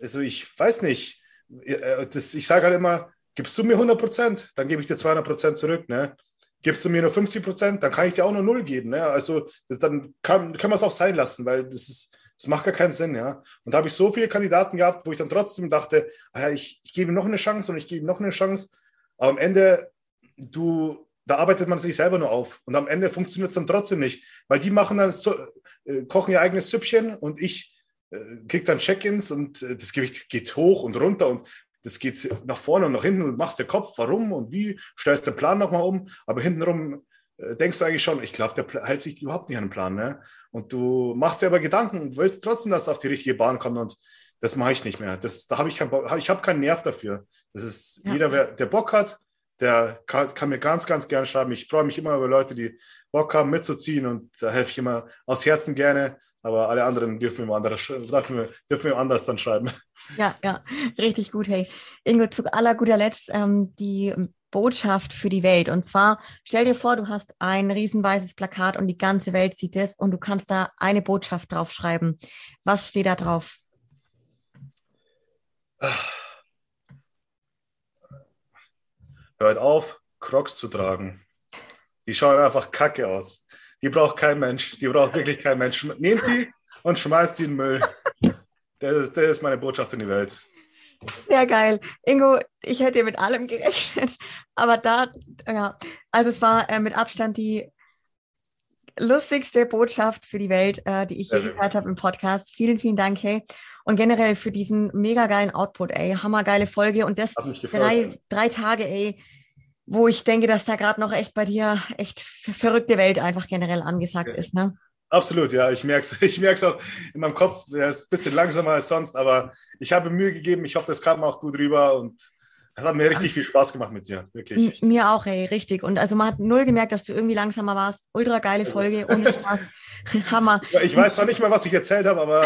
also ich weiß nicht. Äh, das, ich sage halt immer, gibst du mir 100 Prozent, dann gebe ich dir 200 Prozent zurück. Ne? Gibst du mir nur 50 Prozent, dann kann ich dir auch nur null geben. Ne? Also das, dann kann, können wir es auch sein lassen, weil das ist, das macht gar keinen Sinn, ja. Und da habe ich so viele Kandidaten gehabt, wo ich dann trotzdem dachte, ah ja, ich, ich gebe ihm noch eine Chance und ich gebe ihm noch eine Chance. Aber am Ende, du, da arbeitet man sich selber nur auf. Und am Ende funktioniert es dann trotzdem nicht, weil die machen dann, so, äh, kochen ihr eigenes Süppchen und ich äh, kriege dann Check-ins und äh, das Gewicht geht hoch und runter und das geht nach vorne und nach hinten und machst den Kopf, warum und wie, stellst den Plan nochmal um, aber hintenrum äh, denkst du eigentlich schon, ich glaube, der hält sich überhaupt nicht an den Plan. Ne? Und du machst dir aber Gedanken und willst trotzdem, dass es auf die richtige Bahn kommt und das mache ich nicht mehr. Das, da habe ich, kein, ich habe keinen Nerv dafür. Das ist ja. jeder, wer, der Bock hat, der kann, kann, mir ganz, ganz gerne schreiben. Ich freue mich immer über Leute, die Bock haben, mitzuziehen und da helfe ich immer aus Herzen gerne. Aber alle anderen dürfen wir anders, dürfen dürfen anders dann schreiben. Ja, ja, richtig gut. Hey, Ingo, zu aller guter Letzt ähm, die Botschaft für die Welt. Und zwar, stell dir vor, du hast ein riesenweißes Plakat und die ganze Welt sieht es und du kannst da eine Botschaft draufschreiben. Was steht da drauf? Hört auf, Crocs zu tragen. Die schauen einfach kacke aus. Die braucht kein Mensch. Die braucht wirklich kein Mensch. Nehmt die und schmeißt die in den Müll. Das ist, das ist meine Botschaft in die Welt. Sehr geil. Ingo, ich hätte mit allem gerechnet. Aber da, ja, also es war äh, mit Abstand die lustigste Botschaft für die Welt, äh, die ich je gehört habe im Podcast. Vielen, vielen Dank, hey. Und generell für diesen mega geilen Output, ey. Hammergeile Folge. Und das drei, drei Tage, ey, wo ich denke, dass da gerade noch echt bei dir echt verrückte Welt einfach generell angesagt ja. ist, ne? Absolut, ja. Ich merke es ich merk's auch in meinem Kopf. Er ist ein bisschen langsamer als sonst, aber ich habe Mühe gegeben. Ich hoffe, das kam auch gut rüber und es hat mir richtig viel Spaß gemacht mit dir, wirklich. M mir auch, ey, richtig. Und also man hat null gemerkt, dass du irgendwie langsamer warst. Ultra geile Folge, ohne Spaß. Hammer. Ich weiß zwar nicht mehr, was ich erzählt habe, aber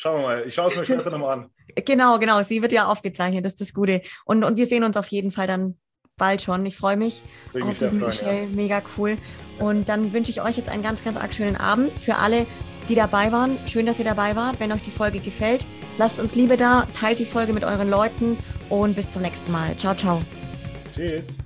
schauen wir mal. Ich schaue es mir später nochmal an. Genau, genau. Sie wird ja aufgezeichnet, das ist das Gute. Und, und wir sehen uns auf jeden Fall dann bald schon. Ich freue mich. Würde mich sehr freuen, Michelle, ja. mega cool. Und dann wünsche ich euch jetzt einen ganz, ganz arg schönen Abend. Für alle, die dabei waren, schön, dass ihr dabei wart. Wenn euch die Folge gefällt, lasst uns Liebe da, teilt die Folge mit euren Leuten und bis zum nächsten Mal. Ciao, ciao. Tschüss.